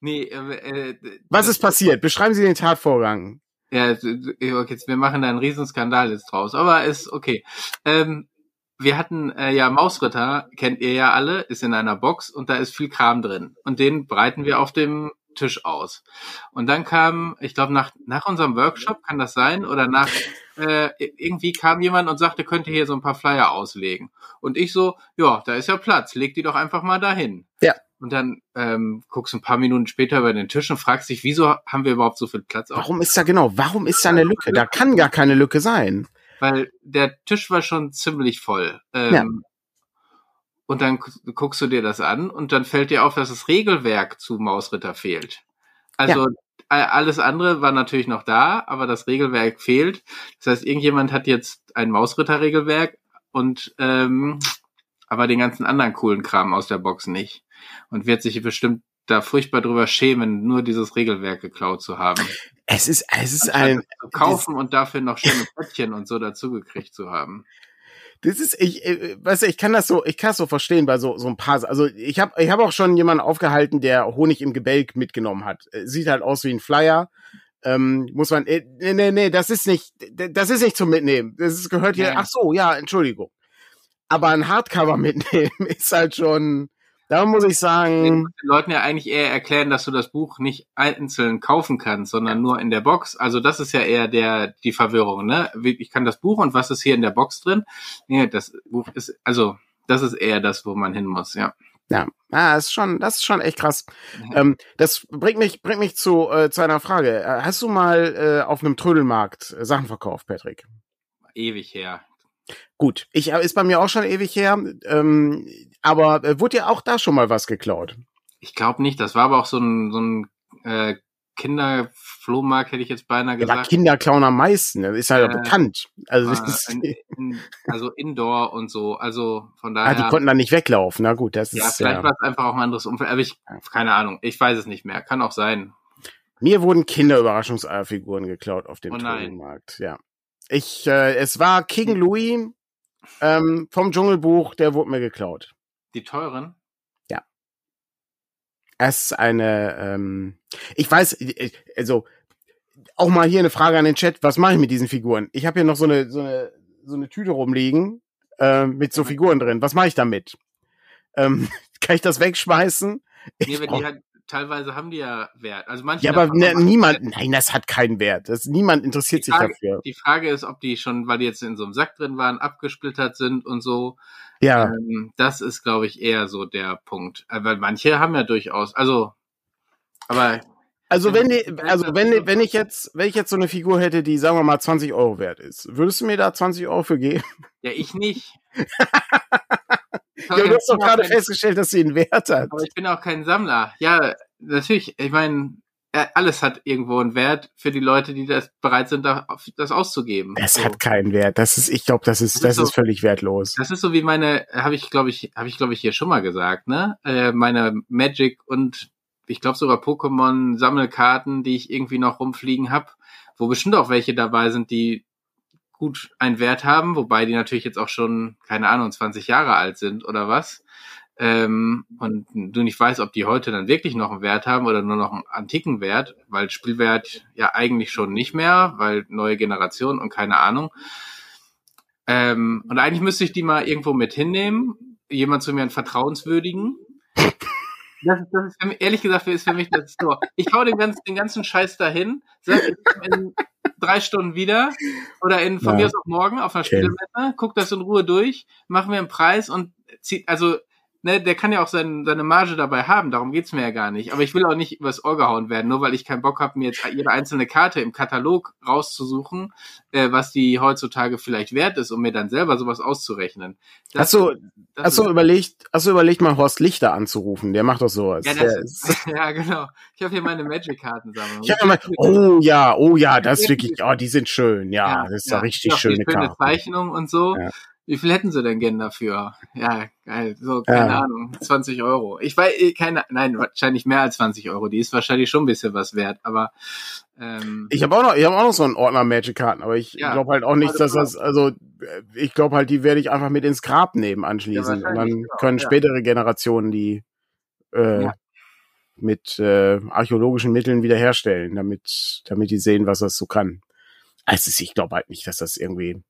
Nee, äh, äh, Was ist passiert? Beschreiben Sie den Tatvorgang. Ja, okay, wir machen da einen Riesenskandal jetzt draus, aber ist okay. Ähm, wir hatten äh, ja Mausritter, kennt ihr ja alle, ist in einer Box und da ist viel Kram drin. Und den breiten wir auf dem Tisch aus. Und dann kam, ich glaube, nach, nach unserem Workshop, kann das sein? Oder nach äh, irgendwie kam jemand und sagte, könnte hier so ein paar Flyer auslegen. Und ich so, ja, da ist ja Platz, leg die doch einfach mal dahin. Ja. Und dann ähm, guckst du ein paar Minuten später über den Tisch und fragst dich, wieso haben wir überhaupt so viel Platz? Warum ist da genau? Warum ist da eine Lücke? Da kann gar keine Lücke sein. Weil der Tisch war schon ziemlich voll. Ähm, ja. Und dann guckst du dir das an und dann fällt dir auf, dass das Regelwerk zu Mausritter fehlt. Also ja. alles andere war natürlich noch da, aber das Regelwerk fehlt. Das heißt, irgendjemand hat jetzt ein Mausritter-Regelwerk und ähm, aber den ganzen anderen coolen Kram aus der Box nicht und wird sich bestimmt da furchtbar drüber schämen, nur dieses Regelwerk geklaut zu haben. Es ist, es ist ein zu kaufen und dafür noch schöne Pöttchen und so dazugekriegt zu haben. Das ist, ich, äh, weißt du, ich kann das so, ich kann das so verstehen bei so, so ein paar, also ich habe ich hab auch schon jemanden aufgehalten, der Honig im Gebälk mitgenommen hat. Äh, sieht halt aus wie ein Flyer. Ähm, muss man, äh, nee, nee, nee, das ist nicht, das ist nicht zum Mitnehmen. Das ist, gehört hier, ach so, ja, Entschuldigung. Aber ein Hardcover mitnehmen ist halt schon, da muss ich sagen. Den Leuten ja eigentlich eher erklären, dass du das Buch nicht einzeln kaufen kannst, sondern ja. nur in der Box. Also das ist ja eher der, die Verwirrung, ne? Ich kann das Buch und was ist hier in der Box drin? Nee, das Buch ist, also, das ist eher das, wo man hin muss, ja. Ja, ah, ist schon, das ist schon echt krass. Ja. Ähm, das bringt mich, bringt mich zu, äh, zu einer Frage. Äh, hast du mal äh, auf einem Trödelmarkt äh, Sachen verkauft, Patrick? Ewig her. Gut, ich äh, ist bei mir auch schon ewig her. Ähm, aber äh, wurde ja auch da schon mal was geklaut? Ich glaube nicht. Das war aber auch so ein, so ein äh, Kinderflohmarkt, hätte ich jetzt beinahe gesagt. Ja, Kinder klauen am meisten. Das ist halt äh, bekannt. Also, äh, in, in, also Indoor und so. Also von daher. Ah, die konnten dann nicht weglaufen. Na gut, das ja, ist. Vielleicht ja, vielleicht war es einfach auch ein anderes Umfeld. Aber ich, keine Ahnung. Ich weiß es nicht mehr. Kann auch sein. Mir wurden Kinderüberraschungseierfiguren geklaut auf dem oh Markt. Ja. Ich, äh, es war King Louis ähm, vom Dschungelbuch, der wurde mir geklaut. Die teuren? Ja. Es ist eine, ähm, ich weiß, also auch mal hier eine Frage an den Chat, was mache ich mit diesen Figuren? Ich habe hier noch so eine, so eine, so eine Tüte rumliegen äh, mit so Figuren drin. Was mache ich damit? Ähm, kann ich das wegschmeißen? Nee, wenn die halt, teilweise haben die ja Wert. Also manche ja, aber ne, niemand, nein, das hat keinen Wert. Das, niemand interessiert Frage, sich dafür. Die Frage ist, ob die schon, weil die jetzt in so einem Sack drin waren, abgesplittert sind und so. Ja. Ähm, das ist, glaube ich, eher so der Punkt. Äh, weil manche haben ja durchaus, also, aber. Also wenn die, also wenn, wenn ich jetzt, wenn ich jetzt so eine Figur hätte, die, sagen wir mal, 20 Euro wert ist, würdest du mir da 20 Euro für geben? Ja, ich nicht. ja, du hast doch gerade festgestellt, dass sie einen Wert hat. Aber ich bin auch kein Sammler. Ja, natürlich, ich meine, alles hat irgendwo einen Wert für die Leute, die das bereit sind, das auszugeben. Es so. hat keinen Wert. Das ist, ich glaube, das ist, das, das ist, so, ist, völlig wertlos. Das ist so wie meine, habe ich, glaube ich, habe ich, glaube ich, hier schon mal gesagt, ne? Äh, meine Magic und ich glaube sogar Pokémon Sammelkarten, die ich irgendwie noch rumfliegen habe, wo bestimmt auch welche dabei sind, die gut einen Wert haben, wobei die natürlich jetzt auch schon, keine Ahnung, 20 Jahre alt sind oder was. ähm, und du nicht weißt, ob die heute dann wirklich noch einen Wert haben oder nur noch einen antiken Wert, weil Spielwert ja eigentlich schon nicht mehr, weil neue Generation und keine Ahnung. Ähm, und eigentlich müsste ich die mal irgendwo mit hinnehmen, jemand zu mir einen vertrauenswürdigen. Das, das ist für mich, ehrlich gesagt, ist für mich das so. Ich hau den ganzen, den ganzen Scheiß dahin, sag in drei Stunden wieder oder in, von ja. mir aus auch morgen auf einer okay. Spielemesse, guck das in Ruhe durch, mach mir einen Preis und zieh, also ne, der kann ja auch sein, seine Marge dabei haben, darum geht's mir ja gar nicht. Aber ich will auch nicht übers Ohr gehauen werden, nur weil ich keinen Bock habe, mir jetzt jede einzelne Karte im Katalog rauszusuchen, äh, was die heutzutage vielleicht wert ist, um mir dann selber sowas auszurechnen. Das, hast du, hast du überlegt, hast du überlegt, mal Horst Lichter anzurufen? Der macht doch sowas. Ja, das, ja genau. Ich habe hier meine Magic-Kartensammlung. Ich oh ja, oh ja, das ist wirklich, oh, die sind schön, ja, ja das ist ja, ja richtig schöne Karte. Zeichnung und so. Ja. Wie viel hätten sie denn gern dafür? Ja, geil. So, keine ja. Ahnung. 20 Euro. Ich weiß, eh, keine, nein, wahrscheinlich mehr als 20 Euro. Die ist wahrscheinlich schon ein bisschen was wert, aber, ähm, Ich habe auch noch, ich habe auch noch so einen Ordner Magic Karten, aber ich ja, glaube halt auch nicht, dass das, also, ich glaube halt, die werde ich einfach mit ins Grab nehmen anschließend. Ja, und dann genau, können spätere Generationen die, äh, mit äh, archäologischen Mitteln wiederherstellen, damit, damit die sehen, was das so kann. Also ich glaube halt nicht, dass das irgendwie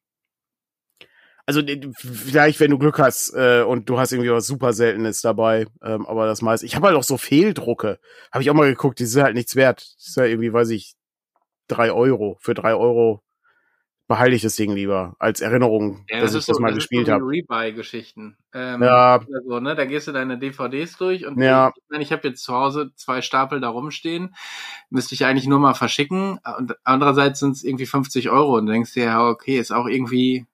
also vielleicht, wenn du Glück hast äh, und du hast irgendwie was super Seltenes dabei, ähm, aber das meiste. Ich habe halt auch so Fehldrucke. Habe ich auch mal geguckt, die sind halt nichts wert. Das ist ja irgendwie, weiß ich, drei Euro. Für drei Euro behalte ich das Ding lieber als Erinnerung, ja, das dass ich so, das mal das gespielt so habe. Rebuy-Geschichten. Ähm, ja. So, ne? Da gehst du deine DVDs durch und ja. ich, ich habe jetzt zu Hause zwei Stapel da rumstehen. Müsste ich eigentlich nur mal verschicken. Und andererseits sind es irgendwie 50 Euro und denkst dir, ja, okay, ist auch irgendwie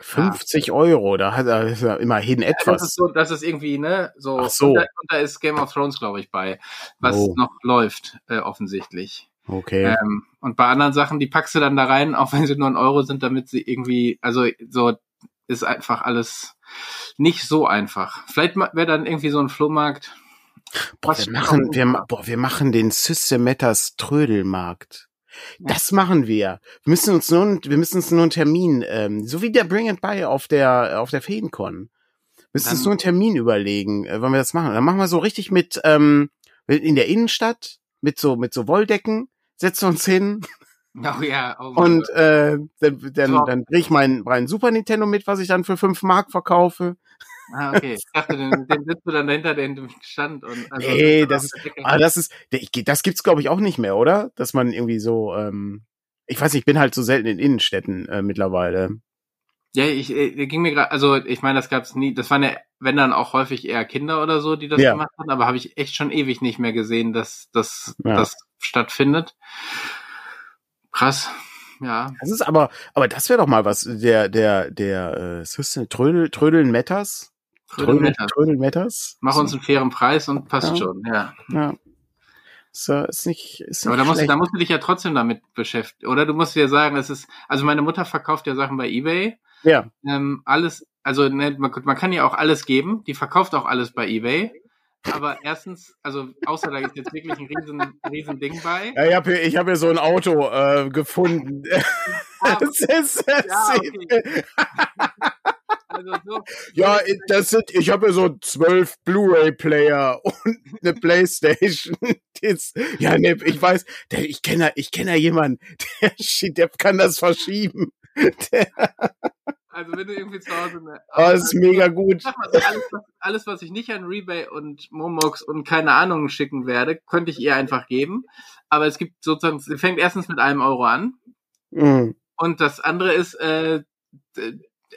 50 ja. Euro, da hat er ja immerhin etwas. Ja, das, ist so, das ist irgendwie, ne, so. Ach so. Und, da, und da ist Game of Thrones, glaube ich, bei, was oh. noch läuft, äh, offensichtlich. Okay. Ähm, und bei anderen Sachen, die packst du dann da rein, auch wenn sie nur ein Euro sind, damit sie irgendwie, also so ist einfach alles nicht so einfach. Vielleicht wäre dann irgendwie so ein Flohmarkt. Boah, wir machen, wir, boah, wir machen den Systemetas Trödelmarkt. Das machen wir. Wir müssen uns nur, wir müssen uns nur einen Termin, ähm, so wie der Bring and Buy auf der, auf der Feencon. Wir müssen uns nur einen Termin überlegen, äh, wann wir das machen. Dann machen wir so richtig mit, ähm, in der Innenstadt, mit so, mit so Wolldecken, setzen uns hin. Oh ja, oh Und äh, dann, dann, dann bring ich mein, mein Super Nintendo mit, was ich dann für fünf Mark verkaufe. Ah, okay. Ich dachte, den, den sitzt du dann dahinter den Stand und also, Nee, das ist, ah, das ist, das gibt's glaube ich auch nicht mehr, oder? Dass man irgendwie so, ähm, ich weiß nicht, ich bin halt so selten in Innenstädten äh, mittlerweile. Ja, ich, ich äh, ging mir gerade, also ich meine, das gab's nie, das waren ja, wenn dann auch häufig eher Kinder oder so, die das ja. gemacht haben, aber habe ich echt schon ewig nicht mehr gesehen, dass, dass ja. das stattfindet. Krass. Ja. Das ist aber, aber das wäre doch mal was, der, der, der, äh, Trödel, Trödeln Metters, Trödelmetters. Mach uns einen fairen Preis und passt ja. schon, ja. Ja. So, ist nicht, ist nicht Aber da musst, du, da musst du dich ja trotzdem damit beschäftigen. Oder du musst dir sagen, es ist, also meine Mutter verkauft ja Sachen bei Ebay. Ja. Ähm, alles, also ne, man, man kann ja auch alles geben. Die verkauft auch alles bei Ebay. Aber erstens, also außer da ist jetzt wirklich ein riesen, riesen Ding bei. Ja, ich habe hier, ich hab hier so ein Auto äh, gefunden. Ah, das ist, das ja, okay. Also so, ja, das sind, ich habe ja so zwölf Blu-ray-Player und eine Playstation. Ja, ne, ich weiß, der, ich kenne, ich kenne ja jemanden, der, der kann das verschieben. Der, also wenn du irgendwie zu Hause ne, oh, das ist mega gut. Alles, was, alles, was ich nicht an Rebay und Momox und keine Ahnung schicken werde, könnte ich ihr einfach geben. Aber es gibt sozusagen, sie fängt erstens mit einem Euro an. Mhm. Und das andere ist, äh,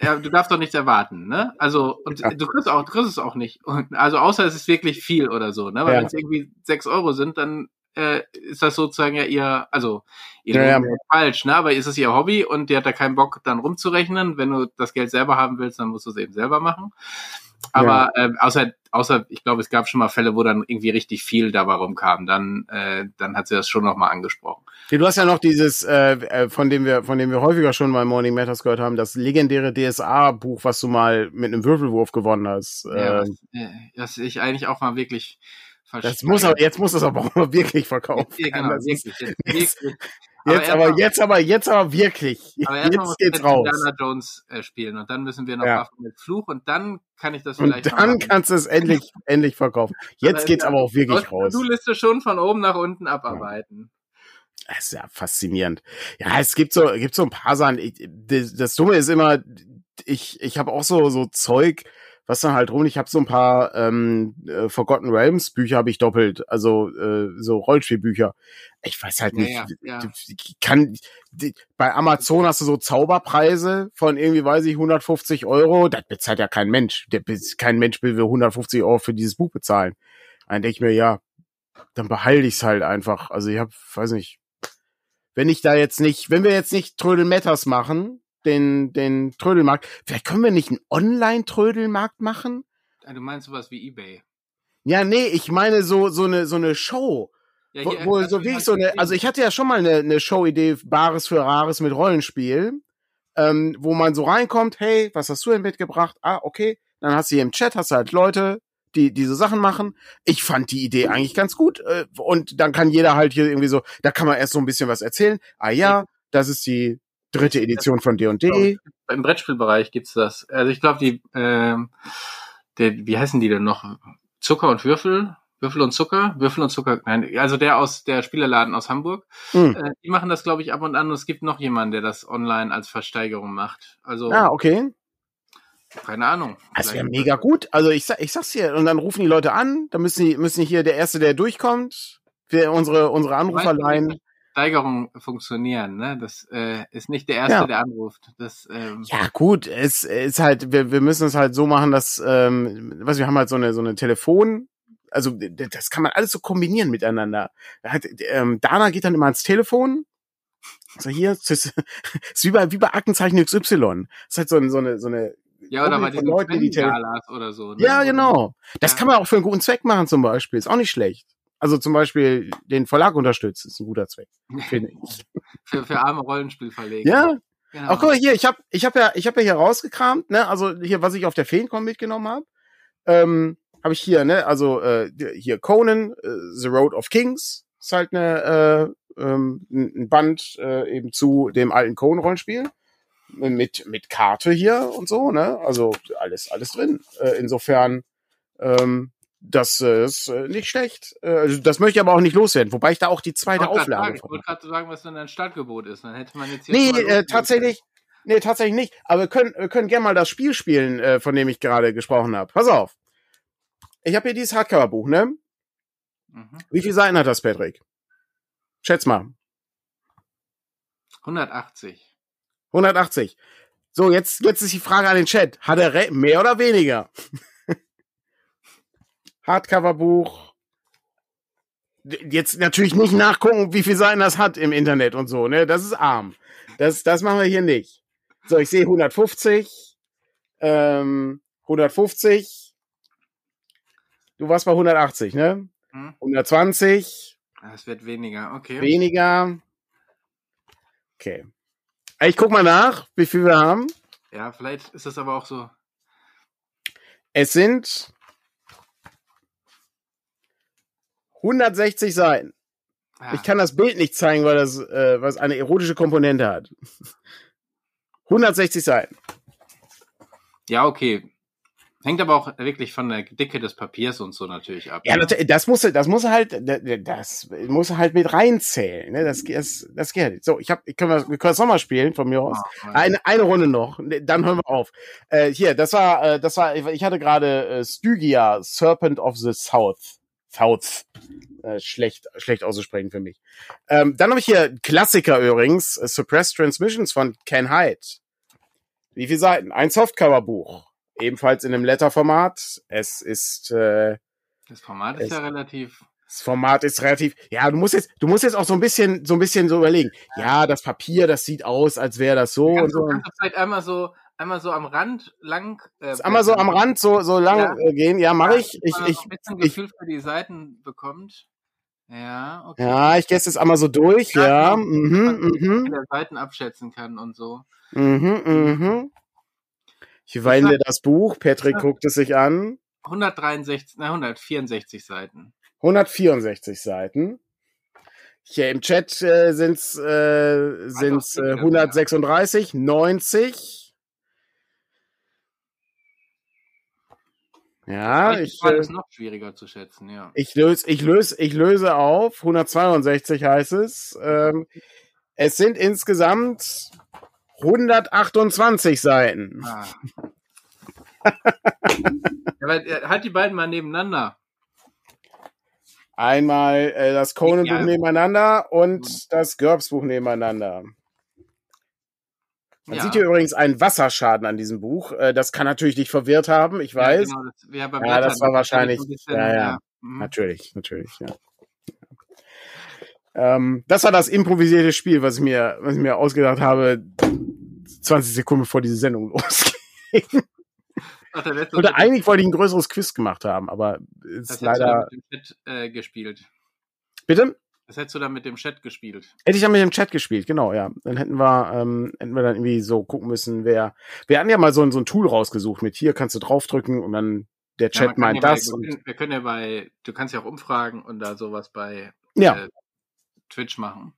du darfst doch nichts erwarten, ne? Also, und ja. du kriegst auch, du kriegst es auch nicht. Und, also, außer es ist wirklich viel oder so, ne? Weil ja. wenn es irgendwie sechs Euro sind, dann äh, ist das sozusagen ja ihr, also ihr ja, falsch, ne? Aber ist es ihr Hobby und die hat da keinen Bock, dann rumzurechnen. Wenn du das Geld selber haben willst, dann musst du es eben selber machen. Aber ja. äh, außer, außer, ich glaube, es gab schon mal Fälle, wo dann irgendwie richtig viel dabei rumkam. Dann, äh, dann hat sie das schon nochmal angesprochen. Du hast ja noch dieses, äh, äh, von dem wir, von dem wir häufiger schon mal Morning Matters gehört haben, das legendäre DSA-Buch, was du mal mit einem Würfelwurf gewonnen hast. Ja, ähm, was, äh, das ich eigentlich auch mal wirklich das muss aber, jetzt muss es aber auch mal wirklich verkaufen. Ja, genau, das wirklich, ist, wirklich. Jetzt aber, aber jetzt aber, jetzt aber wirklich. Aber jetzt geht's raus. Indiana Jones äh, spielen und dann müssen wir noch ja. mit Fluch und dann kann ich das vielleicht. Und dann kannst du es endlich, endlich verkaufen. Jetzt geht's aber auch wirklich raus. Du Liste schon von oben nach unten abarbeiten. Das ist ja faszinierend. Ja, es gibt so, gibt so ein paar Sachen. Das, das Dumme ist immer, ich, ich habe auch so, so Zeug, was dann halt rum. Ich habe so ein paar ähm, äh, Forgotten Realms Bücher habe ich doppelt, also äh, so Rollspielbücher. Ich weiß halt nicht, ja, ja, ja. kann die, bei Amazon hast du so Zauberpreise von irgendwie weiß ich 150 Euro. Das bezahlt ja kein Mensch. Der, kein Mensch will 150 Euro für dieses Buch bezahlen. Dann denke ich mir ja, dann behalte ich's halt einfach. Also ich habe, weiß nicht, wenn ich da jetzt nicht, wenn wir jetzt nicht Trödel Matters machen, den, den Trödelmarkt. Vielleicht können wir nicht einen Online-Trödelmarkt machen? Ah, du meinst sowas wie Ebay? Ja, nee, ich meine so, so eine, so eine Show. Ja, wo, wo so wie ich so eine, also ich hatte ja schon mal eine, eine Show-Idee, Bares für Rares mit Rollenspiel, ähm, wo man so reinkommt, hey, was hast du denn mitgebracht? Ah, okay. Dann hast du hier im Chat, hast du halt Leute, die diese Sachen machen. Ich fand die Idee eigentlich ganz gut. Äh, und dann kann jeder halt hier irgendwie so, da kann man erst so ein bisschen was erzählen. Ah ja, das ist die dritte Edition von D&D. Im Brettspielbereich gibt's das. Also ich glaube, die, äh, der, wie heißen die denn noch? Zucker und Würfel? Würfel und Zucker? Würfel und Zucker, nein, also der aus der Spielerladen aus Hamburg. Mhm. Äh, die machen das, glaube ich, ab und an. Und es gibt noch jemanden, der das online als Versteigerung macht. Also. Ah, okay. Keine Ahnung. Das wäre mega gut. Also ich, ich sag's hier, und dann rufen die Leute an, dann müssen die, müssen die hier der Erste, der durchkommt, für unsere, unsere Anruferlein. Steigerung funktionieren. Ne? Das äh, ist nicht der Erste, ja. der anruft. Das, ähm ja gut, es ist halt, wir, wir müssen es halt so machen, dass, ähm, was wir haben halt so eine so eine Telefon, also das kann man alles so kombinieren miteinander. Hat, ähm, Dana geht dann immer ans Telefon. So hier, das ist, ist wie bei wie bei Aktenzeichen XY. Das ist halt so eine so eine so eine ja, oder bei diesen Leuten, die oder so. Ne? Ja, genau. Das ja. kann man auch für einen guten Zweck machen zum Beispiel. Ist auch nicht schlecht. Also zum Beispiel den Verlag unterstützt, ist ein guter Zweck, finde ich. für, für arme Rollenspielverleger. Ja. Genau. Ach guck mal hier, ich habe ich hab ja ich habe ja hier rausgekramt, ne? Also hier was ich auf der Feencon mitgenommen habe. Ähm, habe ich hier, ne? Also äh, hier Conan, äh, The Road of Kings, ist halt eine äh, ähm, ein Band äh, eben zu dem alten Conan Rollenspiel mit mit Karte hier und so, ne? Also alles alles drin. Äh, insofern ähm, das ist äh, nicht schlecht. Äh, also das möchte ich aber auch nicht loswerden, wobei ich da auch die zweite ich Auflage sagen, Ich wollte gerade sagen, was denn ein Startgebot ist. Dann hätte man jetzt hier Nee, äh, tatsächlich, nee, tatsächlich nicht. Aber wir können, wir können gerne mal das Spiel spielen, äh, von dem ich gerade gesprochen habe. Pass auf. Ich habe hier dieses Hardcover-Buch, ne? Mhm. Wie viele Seiten hat das, Patrick? Schätz mal. 180. 180. So, jetzt, jetzt ist die Frage an den Chat. Hat er mehr oder weniger? Hardcover-Buch. Jetzt natürlich nicht nachgucken, wie viel Seiten das hat im Internet und so, ne? Das ist arm. Das, das machen wir hier nicht. So, ich sehe 150, ähm, 150. Du warst bei 180, ne? Hm? 120. Es wird weniger, okay. Weniger. Okay. Ich guck mal nach, wie viel wir haben. Ja, vielleicht ist das aber auch so. Es sind 160 Seiten. Ja. Ich kann das Bild nicht zeigen, weil das äh, was eine erotische Komponente hat. 160 Seiten. Ja, okay. Hängt aber auch wirklich von der Dicke des Papiers und so natürlich ab. Ja, ne? das muss, das muss halt, das muss halt mit reinzählen. Ne? Das, das, das geht. So, ich hab, ich können wir, wir können es nochmal spielen von mir aus. Oh, eine, eine Runde noch, dann hören wir auf. Äh, hier, das war, äh, das war, ich hatte gerade äh, Stygia, Serpent of the South. South. Äh, schlecht, schlecht auszusprechen für mich. Ähm, dann habe ich hier Klassiker übrigens, äh, Suppressed Transmissions von Ken Hyde. Wie viele Seiten? Ein Softcover-Buch. Ebenfalls in einem Letterformat. Es ist äh, Das Format ist ja relativ. Das Format ist relativ. Ja, du musst jetzt, du musst jetzt auch so ein bisschen, so ein bisschen so überlegen. Ja, das Papier, das sieht aus, als wäre das so kannst, und so. Kannst du vielleicht einmal so einmal so am Rand lang. Äh, einmal so am Rand so so lang ja. äh, gehen. Ja, mache ich. Ich ich ein bisschen Gefühl ich, für die Seiten bekommt. Ja, okay. Ja, ich gehe es einmal so durch. Ja, ja. mhm, mhm. Der Seiten abschätzen kann und so. Mhm, mhm. Ich weine das Buch. Patrick ja. guckt es sich an. 163, na 164 Seiten. 164 Seiten. Hier im Chat äh, sind's äh, sind's äh, 136, 90. Ja, ich, äh, ist noch schwieriger zu schätzen, ja. Ich löse, ich löse, ich löse auf. 162 heißt es. Ähm, es sind insgesamt 128 Seiten. Ah. ja, äh, halt die beiden mal nebeneinander. Einmal äh, das Conan-Buch ja. nebeneinander und das GURPS-Buch nebeneinander. Man ja. sieht hier übrigens einen Wasserschaden an diesem Buch. Äh, das kann natürlich dich verwirrt haben, ich weiß. Ja, genau, das, ja, ja das war wahrscheinlich. Bisschen, ja, ja, mhm. natürlich, natürlich, ja. Ähm, das war das improvisierte Spiel, was ich mir, was ich mir ausgedacht habe, 20 Sekunden bevor diese Sendung losging. Ach, Oder eigentlich wollte ich ein größeres Quiz gemacht haben, aber ist das leider. Mit dem Chat äh, gespielt. Bitte? Das hättest du dann mit dem Chat gespielt. Hätte ich dann mit dem Chat gespielt, genau, ja. Dann hätten wir, ähm, hätten wir dann irgendwie so gucken müssen, wer. Wir hatten ja mal so ein, so ein Tool rausgesucht mit hier kannst du draufdrücken und dann der Chat ja, meint ja das. Bei, wir, können, wir, können, ja bei, du kannst ja auch umfragen und da sowas bei ja. äh, Twitch machen.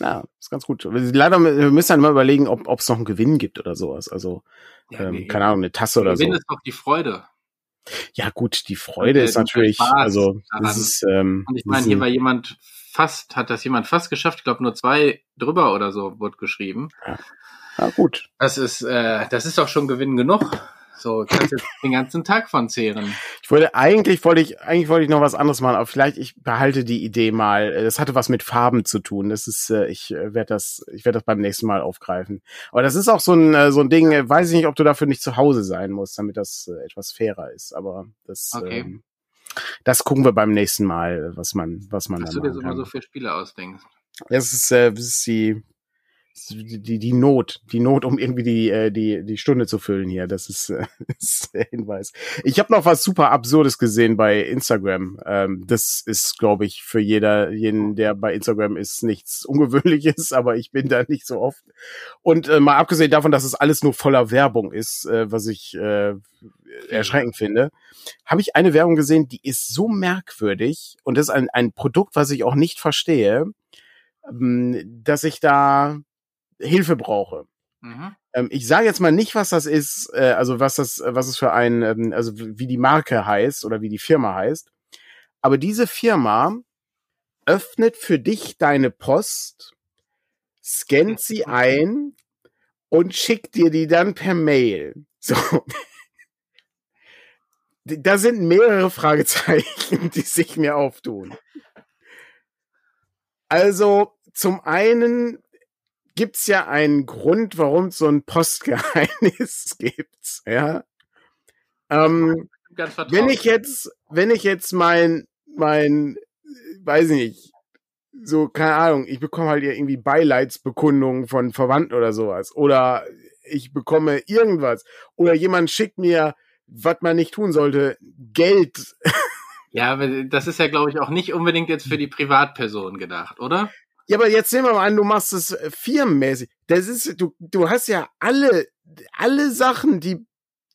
Ja, ist ganz gut. Leider wir müssen dann mal überlegen, ob es noch einen Gewinn gibt oder sowas. Also, ja, ähm, nee, keine Ahnung, eine Tasse oder Gewinn so. Gewinn ist doch die Freude. Ja, gut, die Freude ist natürlich, also, das ist, ähm, Und ich meine, hier war jemand fast, hat das jemand fast geschafft. Ich glaube, nur zwei drüber oder so wurde geschrieben. Ja. ja, gut. Das ist, äh, das ist doch schon Gewinn genug. So, kannst jetzt den ganzen Tag von zehren. Ich wollte, eigentlich wollte ich, eigentlich wollte ich noch was anderes machen, aber vielleicht ich behalte die Idee mal. Das hatte was mit Farben zu tun. Das ist, äh, ich äh, werde das, ich werde das beim nächsten Mal aufgreifen. Aber das ist auch so ein, äh, so ein Ding, weiß ich nicht, ob du dafür nicht zu Hause sein musst, damit das etwas fairer ist. Aber das, okay. ähm, das gucken wir beim nächsten Mal, was man, was man Was du dir so immer so für Spiele ausdenkst. Das ist, äh, das ist die, die, die Not, die Not, um irgendwie die, äh, die, die Stunde zu füllen hier. Das ist, äh, ist der Hinweis. Ich habe noch was super Absurdes gesehen bei Instagram. Ähm, das ist, glaube ich, für jeder, jeden, der bei Instagram ist, nichts Ungewöhnliches, aber ich bin da nicht so oft. Und äh, mal abgesehen davon, dass es alles nur voller Werbung ist, äh, was ich äh, erschreckend finde, habe ich eine Werbung gesehen, die ist so merkwürdig und das ist ein, ein Produkt, was ich auch nicht verstehe, ähm, dass ich da Hilfe brauche. Mhm. Ähm, ich sage jetzt mal nicht, was das ist, äh, also was das, was es für ein, ähm, also wie die Marke heißt oder wie die Firma heißt. Aber diese Firma öffnet für dich deine Post, scannt sie ein und schickt dir die dann per Mail. So. Da sind mehrere Fragezeichen, die sich mir auftun. Also, zum einen gibt's ja einen Grund, warum es so ein Postgeheimnis gibt, ja. Ähm, wenn ich jetzt, wenn ich jetzt mein, mein, weiß ich nicht, so, keine Ahnung, ich bekomme halt irgendwie Beileidsbekundungen von Verwandten oder sowas. Oder ich bekomme irgendwas. Oder jemand schickt mir, was man nicht tun sollte, Geld. Ja, aber das ist ja, glaube ich, auch nicht unbedingt jetzt für die Privatperson gedacht, oder? Ja, aber jetzt nehmen wir mal an, du machst es äh, firmenmäßig. Das ist, du, du hast ja alle, alle Sachen, die,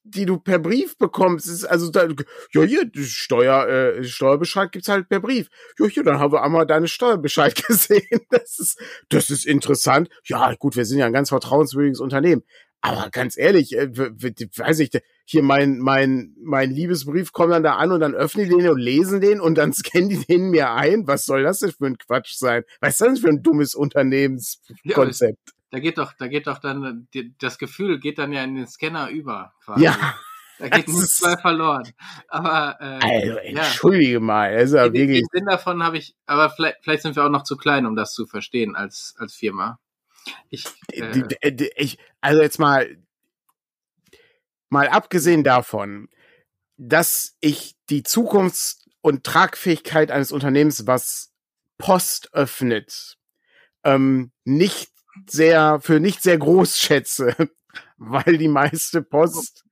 die du per Brief bekommst. Ist also da, ja, hier, Steuer, äh, Steuerbescheid gibt's halt per Brief. Ja, hier, dann haben wir einmal deine Steuerbescheid gesehen. Das ist, das ist interessant. Ja, gut, wir sind ja ein ganz vertrauenswürdiges Unternehmen. Aber ganz ehrlich, äh, weiß ich, hier mein, mein, mein Liebesbrief kommt dann da an und dann öffnen die den und lesen den und dann scannen die den mir ein. Was soll das denn für ein Quatsch sein? Was ist das für ein dummes Unternehmenskonzept? Ja, da geht doch, da geht doch dann, das Gefühl geht dann ja in den Scanner über. Quasi. Ja. Da geht nichts zwei verloren. Aber äh, also, entschuldige ja. mal, also den, wirklich. Den Sinn davon habe ich, aber vielleicht, vielleicht sind wir auch noch zu klein, um das zu verstehen als als Firma. Ich, äh, ich, also jetzt mal, mal abgesehen davon, dass ich die Zukunfts- und Tragfähigkeit eines Unternehmens, was Post öffnet, ähm, nicht sehr, für nicht sehr groß schätze, weil die meiste Post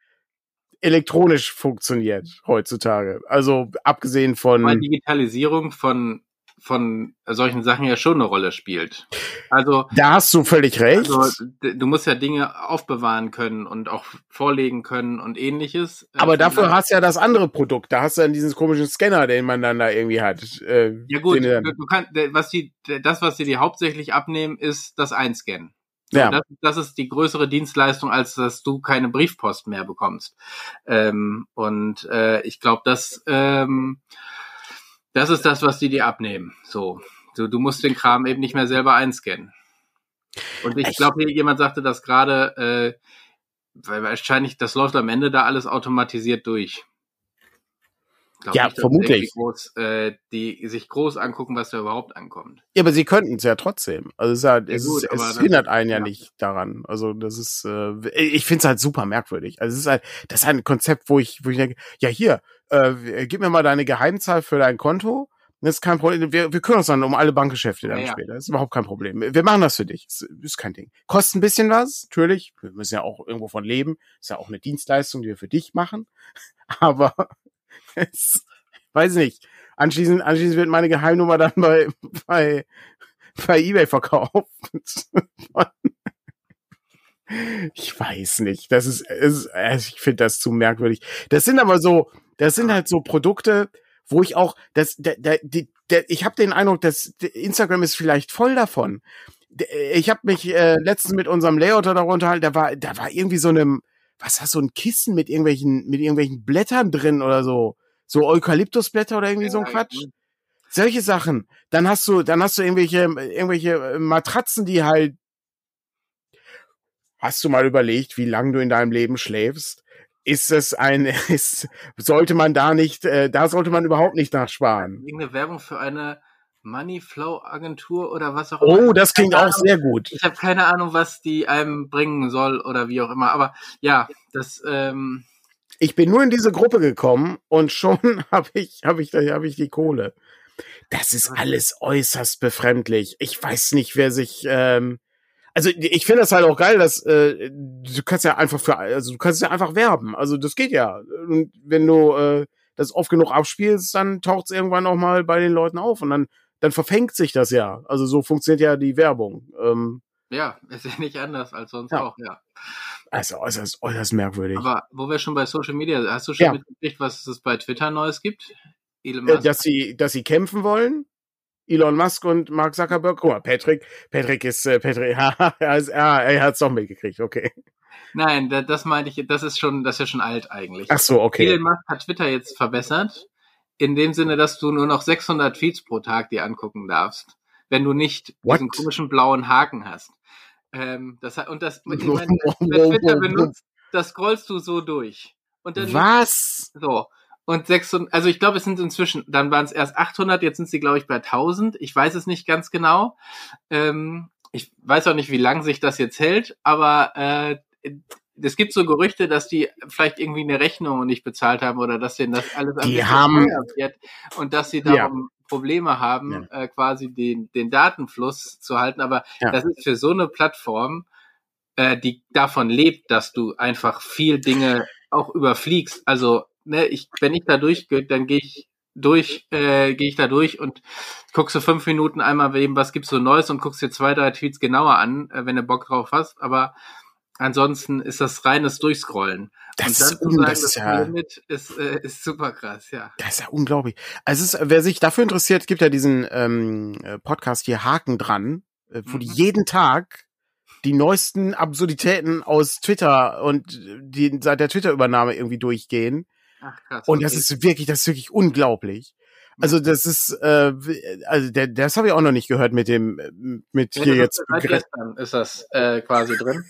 elektronisch funktioniert heutzutage. Also abgesehen von. Weil Digitalisierung von von solchen Sachen ja schon eine Rolle spielt. Also da hast du völlig recht. Also, du musst ja Dinge aufbewahren können und auch vorlegen können und ähnliches. Äh, Aber dafür hast du ja das andere Produkt. Da hast du dann diesen komischen Scanner, den man dann da irgendwie hat. Äh, ja gut, du, du kannst, was die, das, was sie dir hauptsächlich abnehmen, ist das Einscannen. Ja. Das, das, ist die größere Dienstleistung, als dass du keine Briefpost mehr bekommst. Ähm, und äh, ich glaube, das, ähm, das ist das, was die dir abnehmen. So, du, du musst den Kram eben nicht mehr selber einscannen. Und ich glaube, jemand sagte das gerade, äh, weil wahrscheinlich, das läuft am Ende da alles automatisiert durch ja, nicht, vermutlich. Groß, äh, die sich groß angucken, was da überhaupt ankommt. Ja, aber sie könnten es ja trotzdem. Also es, ist halt, ja, es, gut, ist, es hindert einen ja, ja, nicht daran. Also das ist, äh, ich finde es halt super merkwürdig. Also es ist halt, das ist halt ein Konzept, wo ich, wo ich denke, ja hier, äh, gib mir mal deine Geheimzahl für dein Konto. Das ist kein Problem. Wir, wir kümmern uns dann um alle Bankgeschäfte dann ja, später. Das ist überhaupt kein Problem. Wir machen das für dich. Das ist kein Ding. Kostet ein bisschen was, natürlich. Wir müssen ja auch irgendwo von leben. Ist ja auch eine Dienstleistung, die wir für dich machen. Aber weiß nicht. Anschließend, anschließend wird meine Geheimnummer dann bei, bei, bei eBay verkauft. ich weiß nicht. Das ist, ist ich finde das zu merkwürdig. Das sind aber so, das sind halt so Produkte, wo ich auch, das, der, der, der, ich habe den Eindruck, dass Instagram ist vielleicht voll davon. Ich habe mich äh, letztens mit unserem Layouter darunter da war, da war irgendwie so einem, was hast so ein Kissen mit irgendwelchen, mit irgendwelchen Blättern drin oder so so Eukalyptusblätter oder irgendwie ja, so ein Quatsch. Ja. Solche Sachen. Dann hast du, dann hast du irgendwelche, irgendwelche äh, Matratzen, die halt. Hast du mal überlegt, wie lange du in deinem Leben schläfst? Ist es ein, ist, sollte man da nicht, äh, da sollte man überhaupt nicht nachsparen. Irgendeine Werbung für eine Moneyflow-Agentur oder was auch immer. Oh, das klingt auch sehr gut. Ich habe keine Ahnung, was die einem bringen soll oder wie auch immer. Aber ja, das, ähm, ich bin nur in diese Gruppe gekommen und schon habe ich, habe ich, habe ich die Kohle. Das ist alles äußerst befremdlich. Ich weiß nicht, wer sich. Ähm, also ich finde das halt auch geil, dass äh, du kannst ja einfach für, also du kannst ja einfach werben. Also das geht ja. Und wenn du äh, das oft genug abspielst, dann taucht es irgendwann auch mal bei den Leuten auf und dann dann verfängt sich das ja. Also so funktioniert ja die Werbung. Ähm, ja, ist ja nicht anders als sonst ja. auch, ja. Also äußerst, äußerst merkwürdig. Aber wo wir schon bei Social Media, hast du schon ja. mitgekriegt, was es bei Twitter Neues gibt? Elon äh, Musk? Dass sie, dass sie kämpfen wollen? Elon Musk und Mark Zuckerberg. Guck mal, Patrick, Patrick ist, äh, Patrick, er, er hat's doch mitgekriegt, okay. Nein, das meinte ich, das ist schon, das ist ja schon alt eigentlich. Ach so, okay. Elon Musk hat Twitter jetzt verbessert. In dem Sinne, dass du nur noch 600 Tweets pro Tag dir angucken darfst. Wenn du nicht What? diesen komischen blauen Haken hast. Ähm, das, und das, ich meine, Twitter benutzt, das scrollst du so durch. Und dann Was? So. Und 600, also ich glaube, es sind inzwischen, dann waren es erst 800, jetzt sind sie, glaube ich, bei 1000. Ich weiß es nicht ganz genau. Ähm, ich weiß auch nicht, wie lang sich das jetzt hält, aber äh, es gibt so Gerüchte, dass die vielleicht irgendwie eine Rechnung nicht bezahlt haben oder dass denen das alles die haben wird und dass sie darum Probleme haben, ja. äh, quasi den, den Datenfluss zu halten. Aber ja. das ist für so eine Plattform, äh, die davon lebt, dass du einfach viel Dinge auch überfliegst. Also, ne, ich, wenn ich da durchgehe, dann gehe ich durch, äh, gehe ich da durch und guckst so fünf Minuten einmal wem, was gibt's so Neues und guckst dir zwei, drei Tweets genauer an, äh, wenn du Bock drauf hast. Aber Ansonsten ist das reines Durchscrollen. Das und dann ist, zu sagen, das ist ja, Limit ist, äh, ist super krass, ja. Das ist ja unglaublich. Also es ist, wer sich dafür interessiert, gibt ja diesen ähm, Podcast hier Haken dran, äh, wo mhm. die jeden Tag die neuesten Absurditäten aus Twitter und die seit der Twitter-Übernahme irgendwie durchgehen. Ach, krass, und das ist wirklich, das ist wirklich unglaublich. Also das ist, äh, also der, das habe ich auch noch nicht gehört mit dem, mit ja, hier jetzt. Seit gestern ist das äh, quasi drin.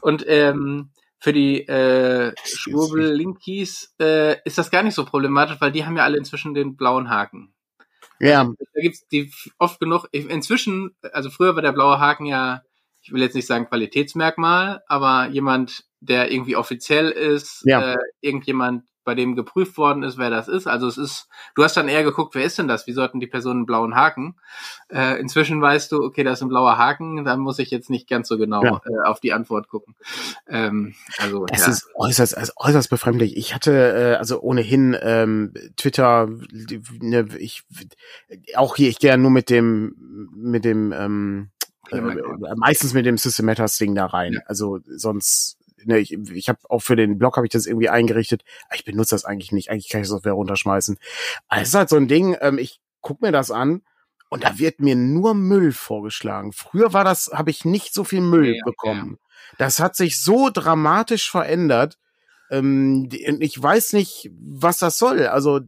Und ähm, für die äh, Schwurbel-Linkies äh, ist das gar nicht so problematisch, weil die haben ja alle inzwischen den blauen Haken. Ja. Also, da gibt's die oft genug. Inzwischen, also früher war der blaue Haken ja, ich will jetzt nicht sagen Qualitätsmerkmal, aber jemand, der irgendwie offiziell ist, ja. äh, irgendjemand, bei dem geprüft worden ist, wer das ist. Also es ist, du hast dann eher geguckt, wer ist denn das? Wie sollten die Person einen blauen Haken? Äh, inzwischen weißt du, okay, das ist ein blauer Haken, da muss ich jetzt nicht ganz so genau ja. äh, auf die Antwort gucken. Ähm, also es ja. ist äußerst, also äußerst befremdlich. Ich hatte äh, also ohnehin ähm, Twitter, ne, ich auch hier, ich gehe ja nur mit dem mit dem ähm, äh, meistens mit dem System Matters Ding da rein. Ja. Also sonst ne, ich, ich habe auch für den Blog habe ich das irgendwie eingerichtet. Ich benutze das eigentlich nicht. Eigentlich kann ich das Software runterschmeißen. Aber es ist halt so ein Ding, ähm, ich guck mir das an und da wird mir nur Müll vorgeschlagen. Früher war das, habe ich nicht so viel Müll ja, bekommen. Ja. Das hat sich so dramatisch verändert. Ähm, ich weiß nicht, was das soll. Also,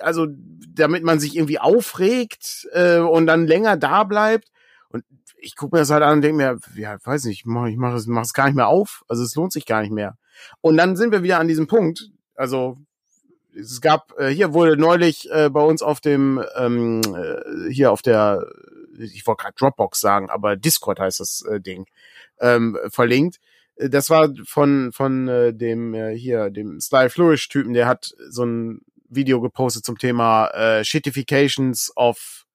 also, damit man sich irgendwie aufregt äh, und dann länger da bleibt ich gucke mir das halt an und denke mir, ja, weiß nicht, ich mache ich mach es, mach es gar nicht mehr auf. Also es lohnt sich gar nicht mehr. Und dann sind wir wieder an diesem Punkt. Also es gab, äh, hier wurde neulich äh, bei uns auf dem, ähm, äh, hier auf der, ich wollte gerade Dropbox sagen, aber Discord heißt das äh, Ding, ähm, verlinkt. Das war von, von äh, dem äh, hier, dem Style Flourish-Typen, der hat so ein Video gepostet zum Thema äh, Shitifications of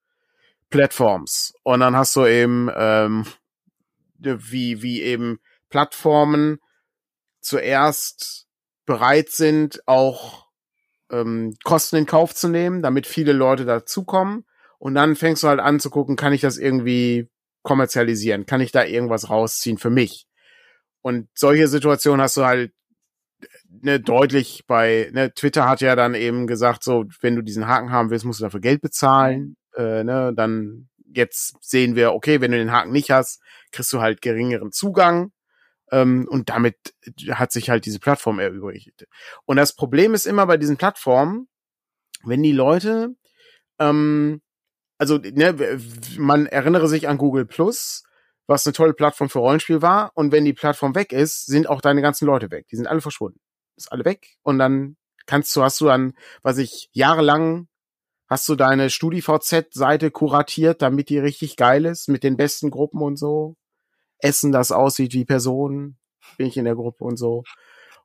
Plattforms. Und dann hast du eben, ähm, wie, wie eben Plattformen zuerst bereit sind, auch ähm, Kosten in Kauf zu nehmen, damit viele Leute dazukommen. Und dann fängst du halt an zu gucken, kann ich das irgendwie kommerzialisieren? Kann ich da irgendwas rausziehen für mich? Und solche Situationen hast du halt ne, deutlich bei, ne, Twitter hat ja dann eben gesagt, so, wenn du diesen Haken haben willst, musst du dafür Geld bezahlen äh, ne, dann jetzt sehen wir, okay, wenn du den Haken nicht hast, kriegst du halt geringeren Zugang. Ähm, und damit hat sich halt diese Plattform erübrigt. Und das Problem ist immer bei diesen Plattformen, wenn die Leute, ähm, also ne, man erinnere sich an Google Plus, was eine tolle Plattform für Rollenspiel war. Und wenn die Plattform weg ist, sind auch deine ganzen Leute weg. Die sind alle verschwunden. Ist alle weg. Und dann kannst du, hast du dann, was ich jahrelang Hast du deine StudiVZ-Seite kuratiert, damit die richtig geil ist, mit den besten Gruppen und so? Essen, das aussieht wie Personen, bin ich in der Gruppe und so.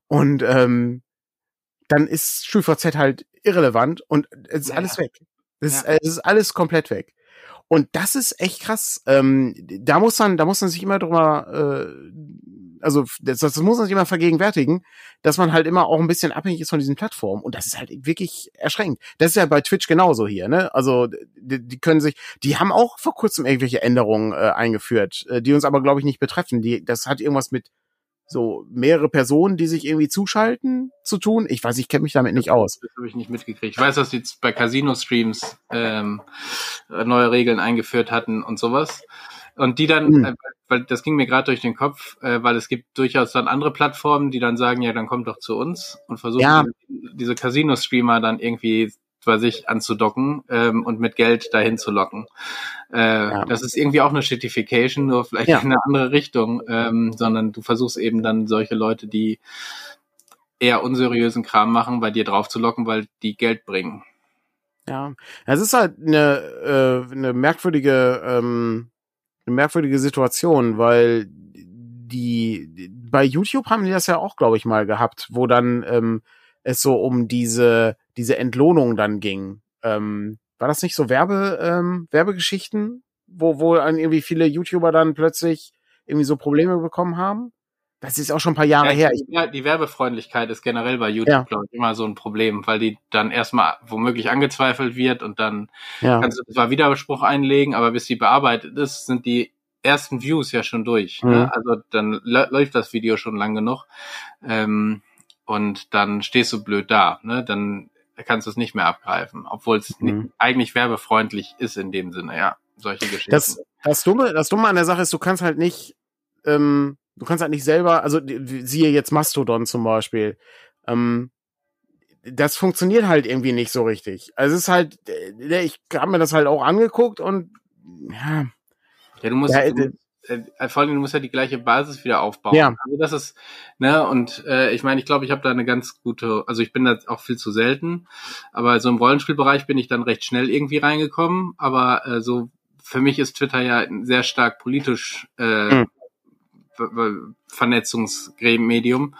Und ähm, dann ist StudiVZ halt irrelevant und es ist ja, alles weg. Es, ja. ist, es ist alles komplett weg. Und das ist echt krass. Ähm, da muss man, da muss man sich immer drüber äh, also das, das muss man sich immer vergegenwärtigen, dass man halt immer auch ein bisschen abhängig ist von diesen Plattformen. Und das ist halt wirklich erschreckend. Das ist ja bei Twitch genauso hier, ne? Also die, die können sich, die haben auch vor kurzem irgendwelche Änderungen äh, eingeführt, äh, die uns aber, glaube ich, nicht betreffen. Die, das hat irgendwas mit so mehrere Personen, die sich irgendwie zuschalten, zu tun. Ich weiß, ich kenne mich damit nicht aus. Das habe ich nicht mitgekriegt. Ich weiß, dass die jetzt bei Casino-Streams ähm, neue Regeln eingeführt hatten und sowas. Und die dann, mhm. äh, weil das ging mir gerade durch den Kopf, äh, weil es gibt durchaus dann andere Plattformen, die dann sagen, ja, dann kommt doch zu uns und versuchen ja. diese, diese Casino-Streamer dann irgendwie bei sich anzudocken ähm, und mit Geld dahin zu locken. Äh, ja. Das ist irgendwie auch eine Shitification, nur vielleicht ja. in eine andere Richtung, ähm, sondern du versuchst eben dann solche Leute, die eher unseriösen Kram machen, bei dir drauf zu locken, weil die Geld bringen. Ja, es ist halt eine, äh, eine merkwürdige ähm, eine merkwürdige Situation, weil die bei YouTube haben die das ja auch, glaube ich, mal gehabt, wo dann ähm, es so um diese diese Entlohnung dann ging. Ähm, war das nicht so Werbe ähm, Werbegeschichten, wo wo dann irgendwie viele YouTuber dann plötzlich irgendwie so Probleme bekommen haben? Das ist auch schon ein paar Jahre ja, her. Ja, die Werbefreundlichkeit ist generell bei YouTube, ja. glaube ich, immer so ein Problem, weil die dann erstmal womöglich angezweifelt wird und dann ja. kannst du zwar Widerspruch einlegen, aber bis die bearbeitet ist, sind die ersten Views ja schon durch. Ne? Mhm. Ne? Also dann läuft das Video schon lang genug ähm, und dann stehst du blöd da. Ne? Dann kannst du es nicht mehr abgreifen, obwohl es mhm. eigentlich werbefreundlich ist in dem Sinne, ja. Solche Geschichten. Das, das, Dumme, das Dumme an der Sache ist, du kannst halt nicht ähm, Du kannst halt nicht selber, also siehe jetzt Mastodon zum Beispiel. Ähm, das funktioniert halt irgendwie nicht so richtig. Also es ist halt, äh, ich habe mir das halt auch angeguckt und ja. Ja, du musst, ja, du, äh, äh, vor allem du musst ja die gleiche Basis wieder aufbauen. Ja. Also das ist, ne, und äh, ich meine, ich glaube, ich habe da eine ganz gute, also ich bin da auch viel zu selten, aber so im Rollenspielbereich bin ich dann recht schnell irgendwie reingekommen, aber äh, so für mich ist Twitter ja sehr stark politisch äh, mhm. Vernetzungsmedium.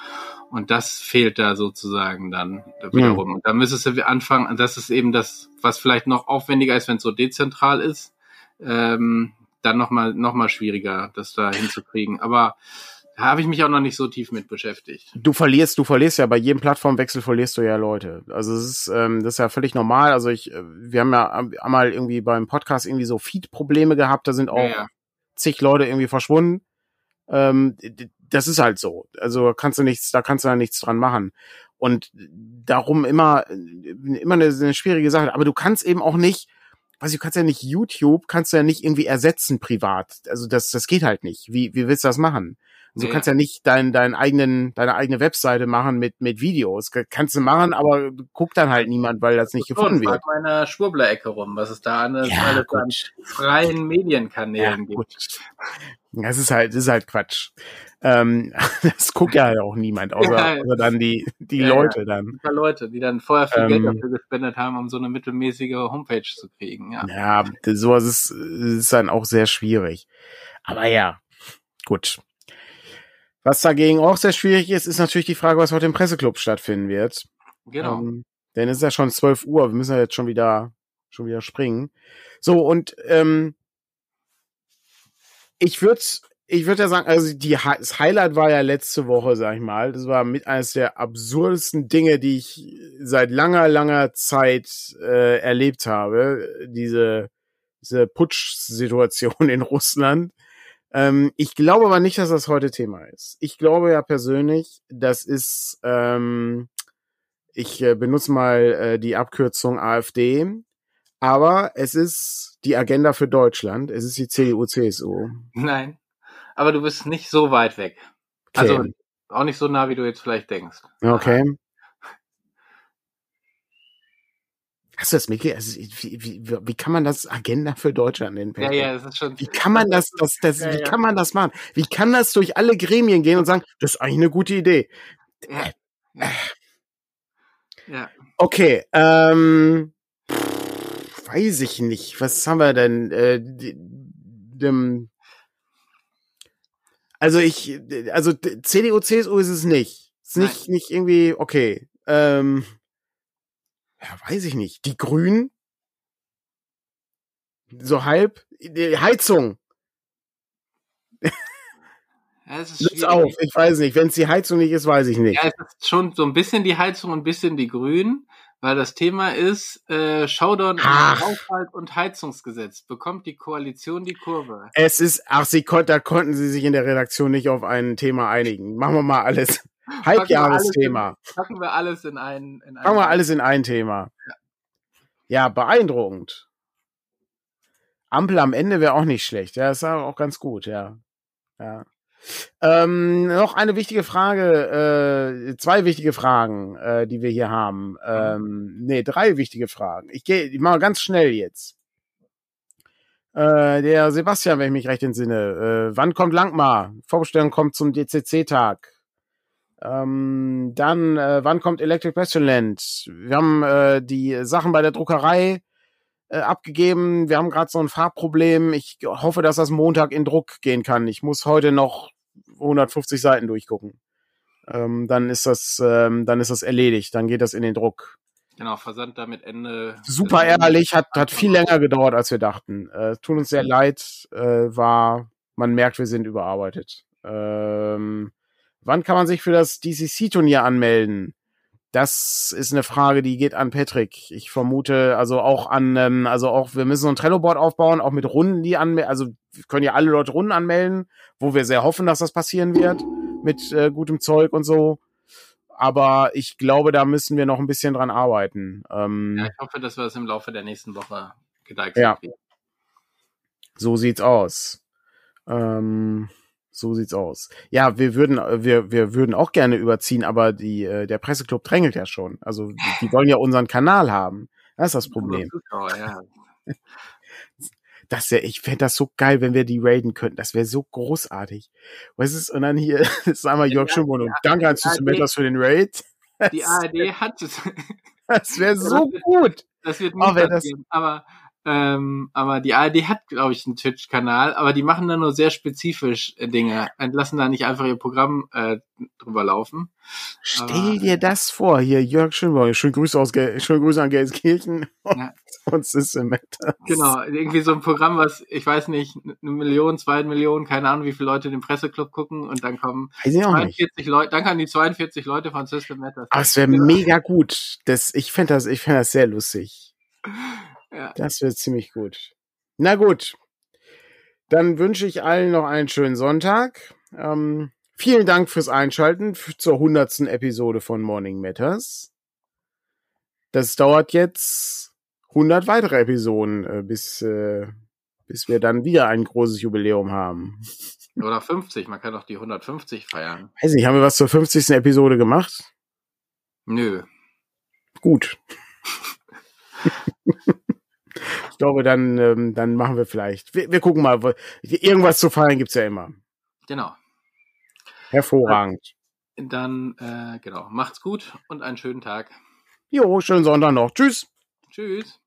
Und das fehlt da sozusagen dann wiederum. Mhm. Und da müsstest du anfangen, das ist eben das, was vielleicht noch aufwendiger ist, wenn es so dezentral ist, ähm, dann nochmal noch mal schwieriger, das da hinzukriegen. Aber da habe ich mich auch noch nicht so tief mit beschäftigt. Du verlierst, du verlierst ja bei jedem Plattformwechsel verlierst du ja Leute. Also es ist, ähm, das ist ja völlig normal. Also ich, äh, wir haben ja einmal irgendwie beim Podcast irgendwie so Feed-Probleme gehabt, da sind auch ja, ja. zig Leute irgendwie verschwunden. Ähm, das ist halt so. Also kannst du nichts, da kannst du ja nichts dran machen. Und darum immer, immer eine, eine schwierige Sache. Aber du kannst eben auch nicht, ich, du kannst ja nicht YouTube, kannst du ja nicht irgendwie ersetzen privat. Also das, das geht halt nicht. Wie, wie willst du das machen? Also du kannst ja nicht dein, deinen eigenen, deine eigene Webseite machen mit, mit Videos. Kannst du machen, aber guckt dann halt niemand, weil das nicht gefunden wird. Ich meiner Schwurbler-Ecke rum, was es da an, ja, alles an freien Medienkanälen ja, gibt. Das ist halt, das ist halt Quatsch. Ähm, das guckt ja halt auch niemand, außer, außer dann die, die ja, Leute dann. Ein paar Leute, die dann vorher viel ähm, Geld dafür gespendet haben, um so eine mittelmäßige Homepage zu kriegen. Ja, ja sowas ist, ist dann auch sehr schwierig. Aber ja, gut. Was dagegen auch sehr schwierig ist, ist natürlich die Frage, was heute im Presseclub stattfinden wird. Genau. Ähm, denn es ist ja schon 12 Uhr, wir müssen ja jetzt schon wieder, schon wieder springen. So, und ähm, ich würde ich würde ja sagen, also die, das Highlight war ja letzte Woche, sag ich mal. Das war mit eines der absurdesten Dinge, die ich seit langer, langer Zeit äh, erlebt habe. Diese, diese Putsch-Situation in Russland. Ähm, ich glaube aber nicht, dass das heute Thema ist. Ich glaube ja persönlich, das ist, ähm, ich äh, benutze mal äh, die Abkürzung AfD, aber es ist die Agenda für Deutschland. Es ist die CDU-CSU. Nein, aber du bist nicht so weit weg. Okay. Also auch nicht so nah, wie du jetzt vielleicht denkst. Okay. Hast du das mitgekriegt? Also, wie, wie, wie kann man das Agenda für Deutschland nennen? Ja, ja, das ist schon. Wie kann man das, das, das ja, wie ja. kann man das machen? Wie kann das durch alle Gremien gehen und sagen, das ist eigentlich eine gute Idee? Ja. ja. Okay, ähm, weiß ich nicht. Was haben wir denn? Äh, dem, also ich, also CDU, CSU ist es nicht. Ist nicht, nicht irgendwie, okay. Ähm, ja, weiß ich nicht. Die Grünen? So halb? Die Heizung. Ja, auf, ich weiß nicht. Wenn es die Heizung nicht ist, weiß ich nicht. Ja, es ist schon so ein bisschen die Heizung und ein bisschen die Grünen, weil das Thema ist äh, Showdown Haushalt und Heizungsgesetz. Bekommt die Koalition die Kurve? Es ist, ach, sie da konnten sie sich in der Redaktion nicht auf ein Thema einigen. Machen wir mal alles. Halbjahresthema. Packen wir alles in ein, in ein Packen wir alles in ein Thema. Ja, beeindruckend. Ampel am Ende wäre auch nicht schlecht. Ja, ist auch ganz gut, ja. Ja. Ähm, noch eine wichtige Frage, äh, zwei wichtige Fragen, äh, die wir hier haben. Ähm, nee, drei wichtige Fragen. Ich gehe, ich mache ganz schnell jetzt. Äh, der Sebastian, wenn ich mich recht entsinne, äh, wann kommt Langmar? Vorbestellung kommt zum DCC-Tag. Ähm, dann, äh, wann kommt Electric Bastionland? Wir haben äh, die Sachen bei der Druckerei äh, abgegeben. Wir haben gerade so ein Farbproblem. Ich hoffe, dass das Montag in Druck gehen kann. Ich muss heute noch 150 Seiten durchgucken. Ähm, dann ist das, ähm, dann ist das erledigt. Dann geht das in den Druck. Genau, Versand damit Ende. Super ärgerlich, hat, hat viel länger gedauert, als wir dachten. Äh, tut uns sehr leid, äh, war, man merkt, wir sind überarbeitet. Ähm, Wann kann man sich für das DCC-Turnier anmelden? Das ist eine Frage, die geht an Patrick. Ich vermute, also auch an, ähm, also auch, wir müssen so ein Trello-Board aufbauen, auch mit Runden, die anmelden. Also können ja alle Leute Runden anmelden, wo wir sehr hoffen, dass das passieren wird, mit äh, gutem Zeug und so. Aber ich glaube, da müssen wir noch ein bisschen dran arbeiten. Ähm, ja, ich hoffe, dass wir das im Laufe der nächsten Woche gedeichselt ja. So sieht's aus. Ähm, so sieht's aus. Ja, wir würden, wir, wir würden auch gerne überziehen, aber die, äh, der Presseclub drängelt ja schon. Also die, die wollen ja unseren Kanal haben. Das ist das Problem. Das ja, ich fände das so geil, wenn wir die raiden könnten. Das wäre so großartig. Was ist, und dann hier ist einmal Jörg Schimmel und danke an Susumetas für den Raid. Die ARD hat es. Das wäre so gut. Das wird nicht oh, das, geben, aber Ähm, aber die ARD hat, glaube ich, einen Twitch-Kanal, aber die machen da nur sehr spezifisch äh, Dinge, entlassen da nicht einfach ihr Programm äh, drüber laufen. Stell aber, dir das vor, hier Jörg Schönborn, schöne Grüße aus schöne Grüße an Gelsenkirchen und, ja. und Systematters. Genau, irgendwie so ein Programm, was, ich weiß nicht, eine Million, zwei Millionen, keine Ahnung, wie viele Leute den Presseclub gucken und dann kommen 42 Leute, dann kann die 42 Leute von System Matters. Ach, das wäre mega gut. Das, ich fände das, ich fände das sehr lustig. Ja. Das wird ziemlich gut. Na gut. Dann wünsche ich allen noch einen schönen Sonntag. Ähm, vielen Dank fürs Einschalten zur hundertsten Episode von Morning Matters. Das dauert jetzt 100 weitere Episoden, äh, bis, äh, bis wir dann wieder ein großes Jubiläum haben. Oder 50, man kann doch die 150 feiern. Weiß nicht, haben wir was zur 50. Episode gemacht? Nö. Gut. ich glaube, dann, ähm, dann machen wir vielleicht. Wir, wir gucken mal. Irgendwas zu feiern gibt's ja immer. Genau. Hervorragend. Dann, äh, genau, macht's gut und einen schönen Tag. Jo, schönen Sonntag noch. Tschüss. Tschüss.